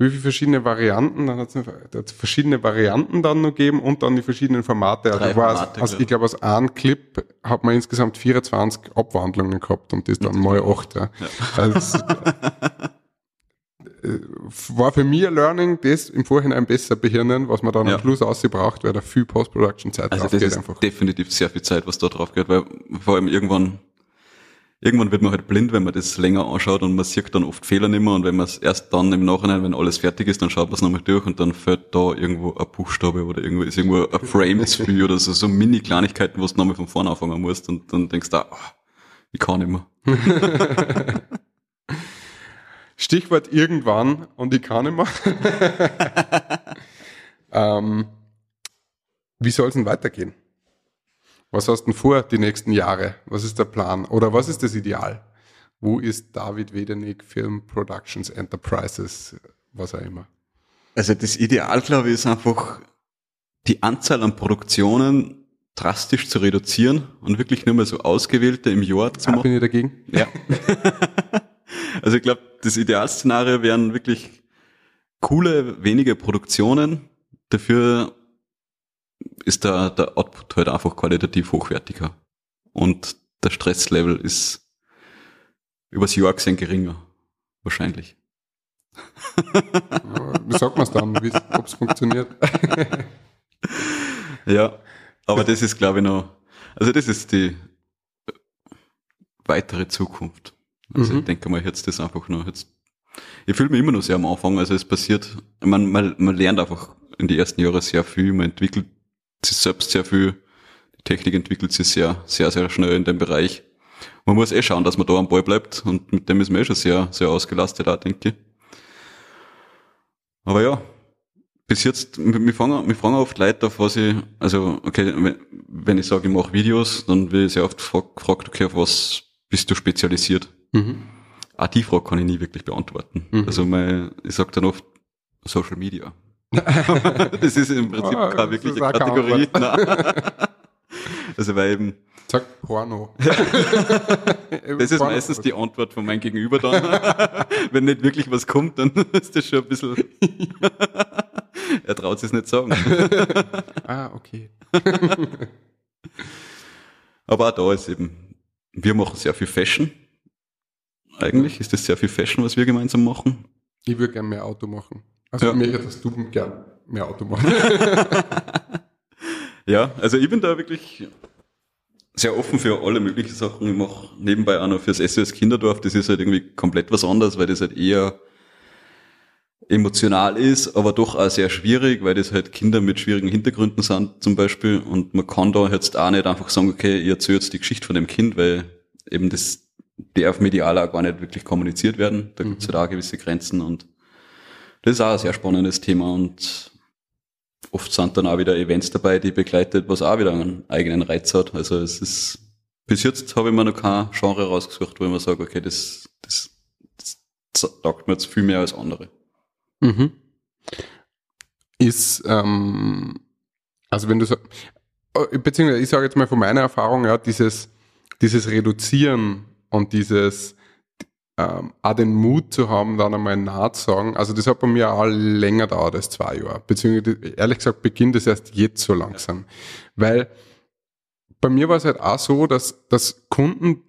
Speaker 3: wie viele verschiedene Varianten, dann hat es verschiedene Varianten dann noch gegeben und dann die verschiedenen Formate. Also
Speaker 4: Drei Formate,
Speaker 3: also
Speaker 4: glaub
Speaker 3: ich glaube, aus einem Clip hat man insgesamt 24 Abwandlungen gehabt und das dann mal acht. Ja. Also das, äh, war für mich ein Learning, das im Vorhinein besser behirnen, was man dann
Speaker 4: Ja.
Speaker 3: am Schluss ausgebraucht, weil da viel Post-Production-Zeit
Speaker 4: Also
Speaker 3: drauf
Speaker 4: das
Speaker 3: geht
Speaker 4: ist
Speaker 3: einfach.
Speaker 4: definitiv sehr viel Zeit, was da drauf geht, weil vor allem irgendwann, irgendwann wird man halt blind, wenn man das länger anschaut und man sieht dann oft Fehler nicht mehr und wenn man es erst dann im Nachhinein, wenn alles fertig ist, dann schaut man es nochmal durch und dann fällt da irgendwo ein Buchstabe oder irgendwo ist irgendwo ein Frame zu viel oder so, so Mini-Kleinigkeiten, wo du nochmal von vorne anfangen musst und dann denkst du, ah, ich kann nicht mehr.
Speaker 3: Stichwort irgendwann und ich kann nicht mehr. ähm, wie soll es denn weitergehen? Was hast du denn vor die nächsten Jahre? Was ist der Plan? Oder was ist das Ideal? Wo ist David Wedenig Film Productions Enterprises, was auch immer?
Speaker 4: Also das Ideal, glaube ich, ist einfach die Anzahl an Produktionen drastisch zu reduzieren und wirklich nur mal so ausgewählte im Jahr zu
Speaker 3: Ah,
Speaker 4: machen.
Speaker 3: bin ich dagegen?
Speaker 4: Ja. also ich glaube, das Idealszenario wären wirklich coole, wenige Produktionen. Dafür ist der, der Output halt einfach qualitativ hochwertiger. Und der Stresslevel ist übers Jahr gesehen geringer. Wahrscheinlich.
Speaker 3: Wie sagt man es dann, ob es funktioniert?
Speaker 4: Ja, aber das ist, glaube ich, noch, also das ist die weitere Zukunft. Also
Speaker 3: Mhm.
Speaker 4: ich denke mal, jetzt das einfach nur, jetzt, ich fühle mich immer noch sehr am Anfang, also es passiert, man, man, man lernt einfach in die ersten Jahre sehr viel, man entwickelt sich selbst sehr viel, die Technik entwickelt sich sehr, sehr, sehr schnell in dem Bereich. Man muss eh schauen, dass man da am Ball bleibt und mit dem ist man eh schon sehr, sehr ausgelastet, auch, denke ich. Aber ja, bis jetzt, wir fragen, wir fragen oft Leute auf, was ich, also, okay, wenn- ich sage, ich mache Videos, dann ich sehr oft gefragt, gefragt, okay, auf was bist du spezialisiert?
Speaker 3: Mhm.
Speaker 4: Auch die Frage kann ich nie wirklich beantworten.
Speaker 3: Mhm.
Speaker 4: Also mein, ich sage dann oft Social Media. das ist im Prinzip
Speaker 3: Ah,
Speaker 4: keine wirkliche Kategorie. Also weil eben,
Speaker 3: Sag Porno.
Speaker 4: das ist
Speaker 3: Porno.
Speaker 4: meistens die Antwort von meinem Gegenüber dann. Wenn nicht wirklich was kommt, dann ist das schon ein bisschen, er traut sich nicht sagen.
Speaker 3: Ah, okay.
Speaker 4: Aber auch da ist eben, wir machen sehr viel Fashion. Eigentlich ist das sehr viel Fashion, was wir gemeinsam machen.
Speaker 3: Ich würde gerne mehr Auto machen. Also
Speaker 4: Ja.
Speaker 3: mir hättest du gern mehr Auto machen.
Speaker 4: Ja, also ich bin da wirklich sehr offen für alle möglichen Sachen. Ich mache nebenbei auch noch fürs SOS Kinderdorf. Das ist halt irgendwie komplett was anderes, weil das halt eher emotional ist, aber doch auch sehr schwierig, weil das halt Kinder mit schwierigen Hintergründen sind zum Beispiel. Und man kann da jetzt auch nicht einfach sagen, okay, ich erzähle jetzt die Geschichte von dem Kind, weil eben das darf medial auch gar nicht wirklich kommuniziert werden. Da gibt es halt auch gewisse Grenzen und das ist auch ein sehr spannendes Thema und oft sind dann auch wieder Events dabei, die begleitet, was auch wieder einen eigenen Reiz hat. Also es ist, bis jetzt habe ich mir noch kein Genre rausgesucht, wo ich mir sage, okay, das, das, das taugt mir jetzt viel mehr als andere.
Speaker 3: Mhm. Ist, ähm, also wenn du so, äh, beziehungsweise ich sage jetzt mal von meiner Erfahrung, ja, dieses, dieses Reduzieren und dieses ähm, auch den Mut zu haben, dann einmal nah zu sagen, also das hat bei mir auch länger dauert als zwei Jahre, beziehungsweise ehrlich gesagt beginnt es erst jetzt so langsam, weil bei mir war es halt auch so, dass, dass Kunden,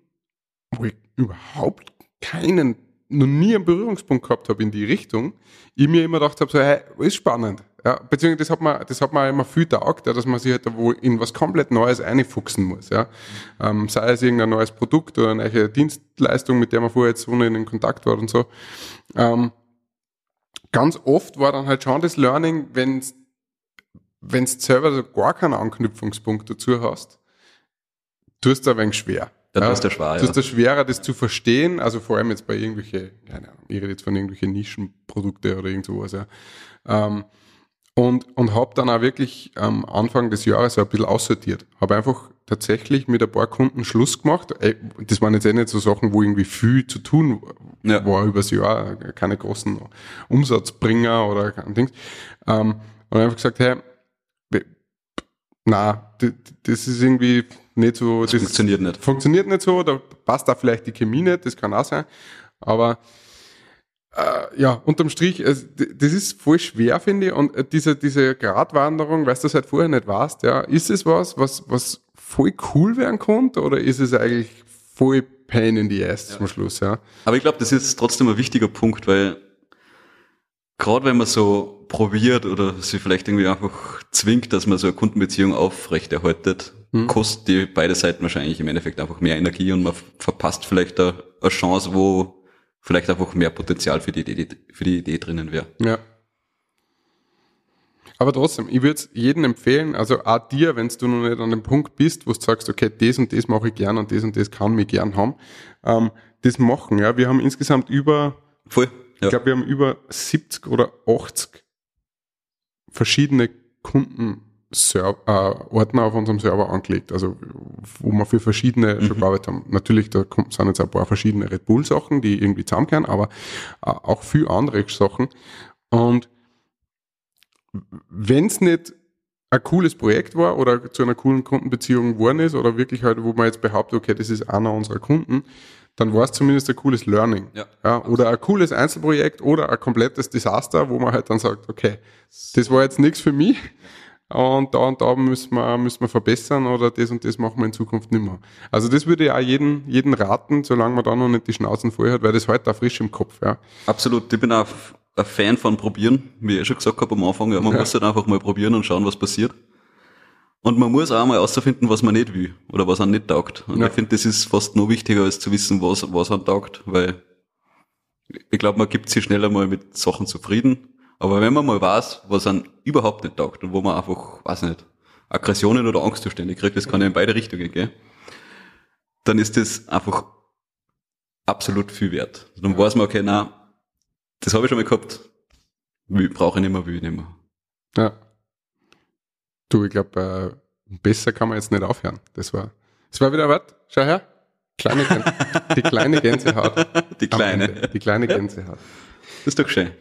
Speaker 3: wo ich überhaupt keinen, noch nie einen Berührungspunkt gehabt habe in die Richtung, ich mir immer gedacht habe, so, hey, ist spannend. Ja, beziehungsweise das hat man, das hat man immer viel taugt, ja, dass man sich halt da wohl in was komplett Neues einfuchsen muss, ja. Ähm, sei es irgendein neues Produkt oder eine neue Dienstleistung, mit der man vorher jetzt so in Kontakt war und so. Ähm, ganz oft war dann halt schon das Learning, wenn wenn du selber so gar keinen Anknüpfungspunkt dazu hast, tust du ein wenig schwer.
Speaker 4: Dann ist der schwer, ja.
Speaker 3: schwerer, das zu verstehen, also vor allem jetzt bei irgendwelche, keine Ahnung, ich rede jetzt von irgendwelchen Nischenprodukte oder irgend sowas, ja. Ähm, und, und habe dann auch wirklich am Anfang des Jahres ein bisschen aussortiert. Habe einfach tatsächlich mit ein paar Kunden Schluss gemacht. Das waren jetzt eh nicht so Sachen, wo irgendwie viel zu tun
Speaker 4: Ja.
Speaker 3: war übers Jahr, keine großen Umsatzbringer oder kein Dings. Ähm, und einfach gesagt, hey, na, das ist irgendwie nicht so,
Speaker 4: Das funktioniert nicht.
Speaker 3: funktioniert nicht so, da passt da vielleicht die Chemie nicht, das kann auch sein. Aber äh, ja, unterm Strich, d- das ist voll schwer, finde ich. Und äh, diese, diese Gratwanderung, weißt du das halt vorher nicht weißt, ja, ist es was, was, was voll cool werden konnte oder ist es eigentlich voll Pain in the ass zum Schluss, ja?
Speaker 4: Aber ich glaube, das ist trotzdem ein wichtiger Punkt, weil gerade wenn man so probiert oder sich vielleicht irgendwie einfach zwingt, dass man so eine Kundenbeziehung aufrechterhaltet, kostet die beide Seiten wahrscheinlich im Endeffekt einfach mehr Energie und man verpasst vielleicht eine, eine Chance, wo vielleicht einfach mehr Potenzial für die Idee, für die Idee drinnen wäre.
Speaker 3: Ja. Aber trotzdem, ich würde es jedem empfehlen, also auch dir, wenn du noch nicht an dem Punkt bist, wo du sagst, okay, das und das mache ich gern und das und das kann mich gern haben, ähm, das machen. Ja, wir haben insgesamt über,
Speaker 4: Voll. Ja.
Speaker 3: ich glaube, wir haben über 70 oder 80 verschiedene Kunden äh, Ordner auf unserem Server angelegt, also wo wir für verschiedene schon gearbeitet haben. Natürlich, da kommt, sind jetzt ein paar verschiedene Red Bull Sachen, die irgendwie zusammenkehren, aber äh, auch viel andere Sachen. Und wenn es nicht ein cooles Projekt war oder zu einer coolen Kundenbeziehung geworden ist oder wirklich halt, wo man jetzt behauptet, okay, das ist einer unserer Kunden, dann war es zumindest ein cooles Learning.
Speaker 4: Ja.
Speaker 3: oder ein cooles Einzelprojekt oder ein komplettes Desaster, wo man halt dann sagt, okay, das war jetzt nichts für mich und da und da müssen wir, müssen wir verbessern oder das und das machen wir in Zukunft nicht mehr. Also das würde ich auch jeden, jeden raten, solange man da noch nicht die Schnauzen voll hat, weil das heute auch frisch im Kopf, ja.
Speaker 4: Absolut. Ich bin auch ein Fan von Probieren, wie ich eh schon gesagt habe am Anfang. Ja, man muss halt einfach mal probieren und schauen, was passiert. Und man muss auch mal herausfinden, was man nicht will oder was einem nicht taugt. Und
Speaker 3: Ja.
Speaker 4: ich finde, das ist fast noch wichtiger, als zu wissen, was, was einem taugt, weil ich glaube, man gibt sich schneller mal mit Sachen zufrieden Aber wenn man mal weiß, was an überhaupt nicht taugt und wo man einfach, weiß nicht, Aggressionen oder Angstzustände kriegt, das kann ja in beide Richtungen gehen, dann ist das einfach absolut viel wert. Dann weiß man, okay, na, das habe ich schon mal gehabt, brauche ich nicht mehr, will ich nicht mehr.
Speaker 3: Ja. Du, ich glaube, äh, besser kann man jetzt nicht aufhören. Das war, das war wieder was. Schau her. Kleine, die kleine Gänsehaut.
Speaker 4: Die kleine.
Speaker 3: Ende. Die kleine Gänsehaut.
Speaker 4: Das ist doch schön.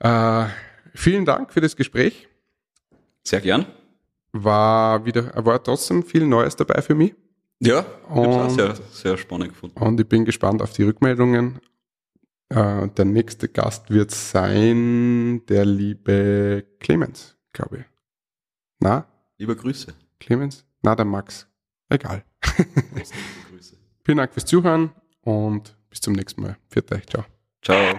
Speaker 3: Äh, vielen Dank für das Gespräch.
Speaker 4: Sehr gern.
Speaker 3: War wieder, war trotzdem viel Neues dabei für mich.
Speaker 4: Ja, ich habe auch
Speaker 3: Und-
Speaker 4: sehr, sehr spannend gefunden.
Speaker 3: Und ich bin gespannt auf die Rückmeldungen. Äh, der nächste Gast wird sein der liebe Clemens, glaube ich. Na,
Speaker 4: Lieber Grüße.
Speaker 3: Clemens? Na, der Max. Egal.
Speaker 4: Grüße.
Speaker 3: Vielen Dank fürs Zuhören und bis zum nächsten Mal. Viert euch. Ciao.
Speaker 4: Ciao.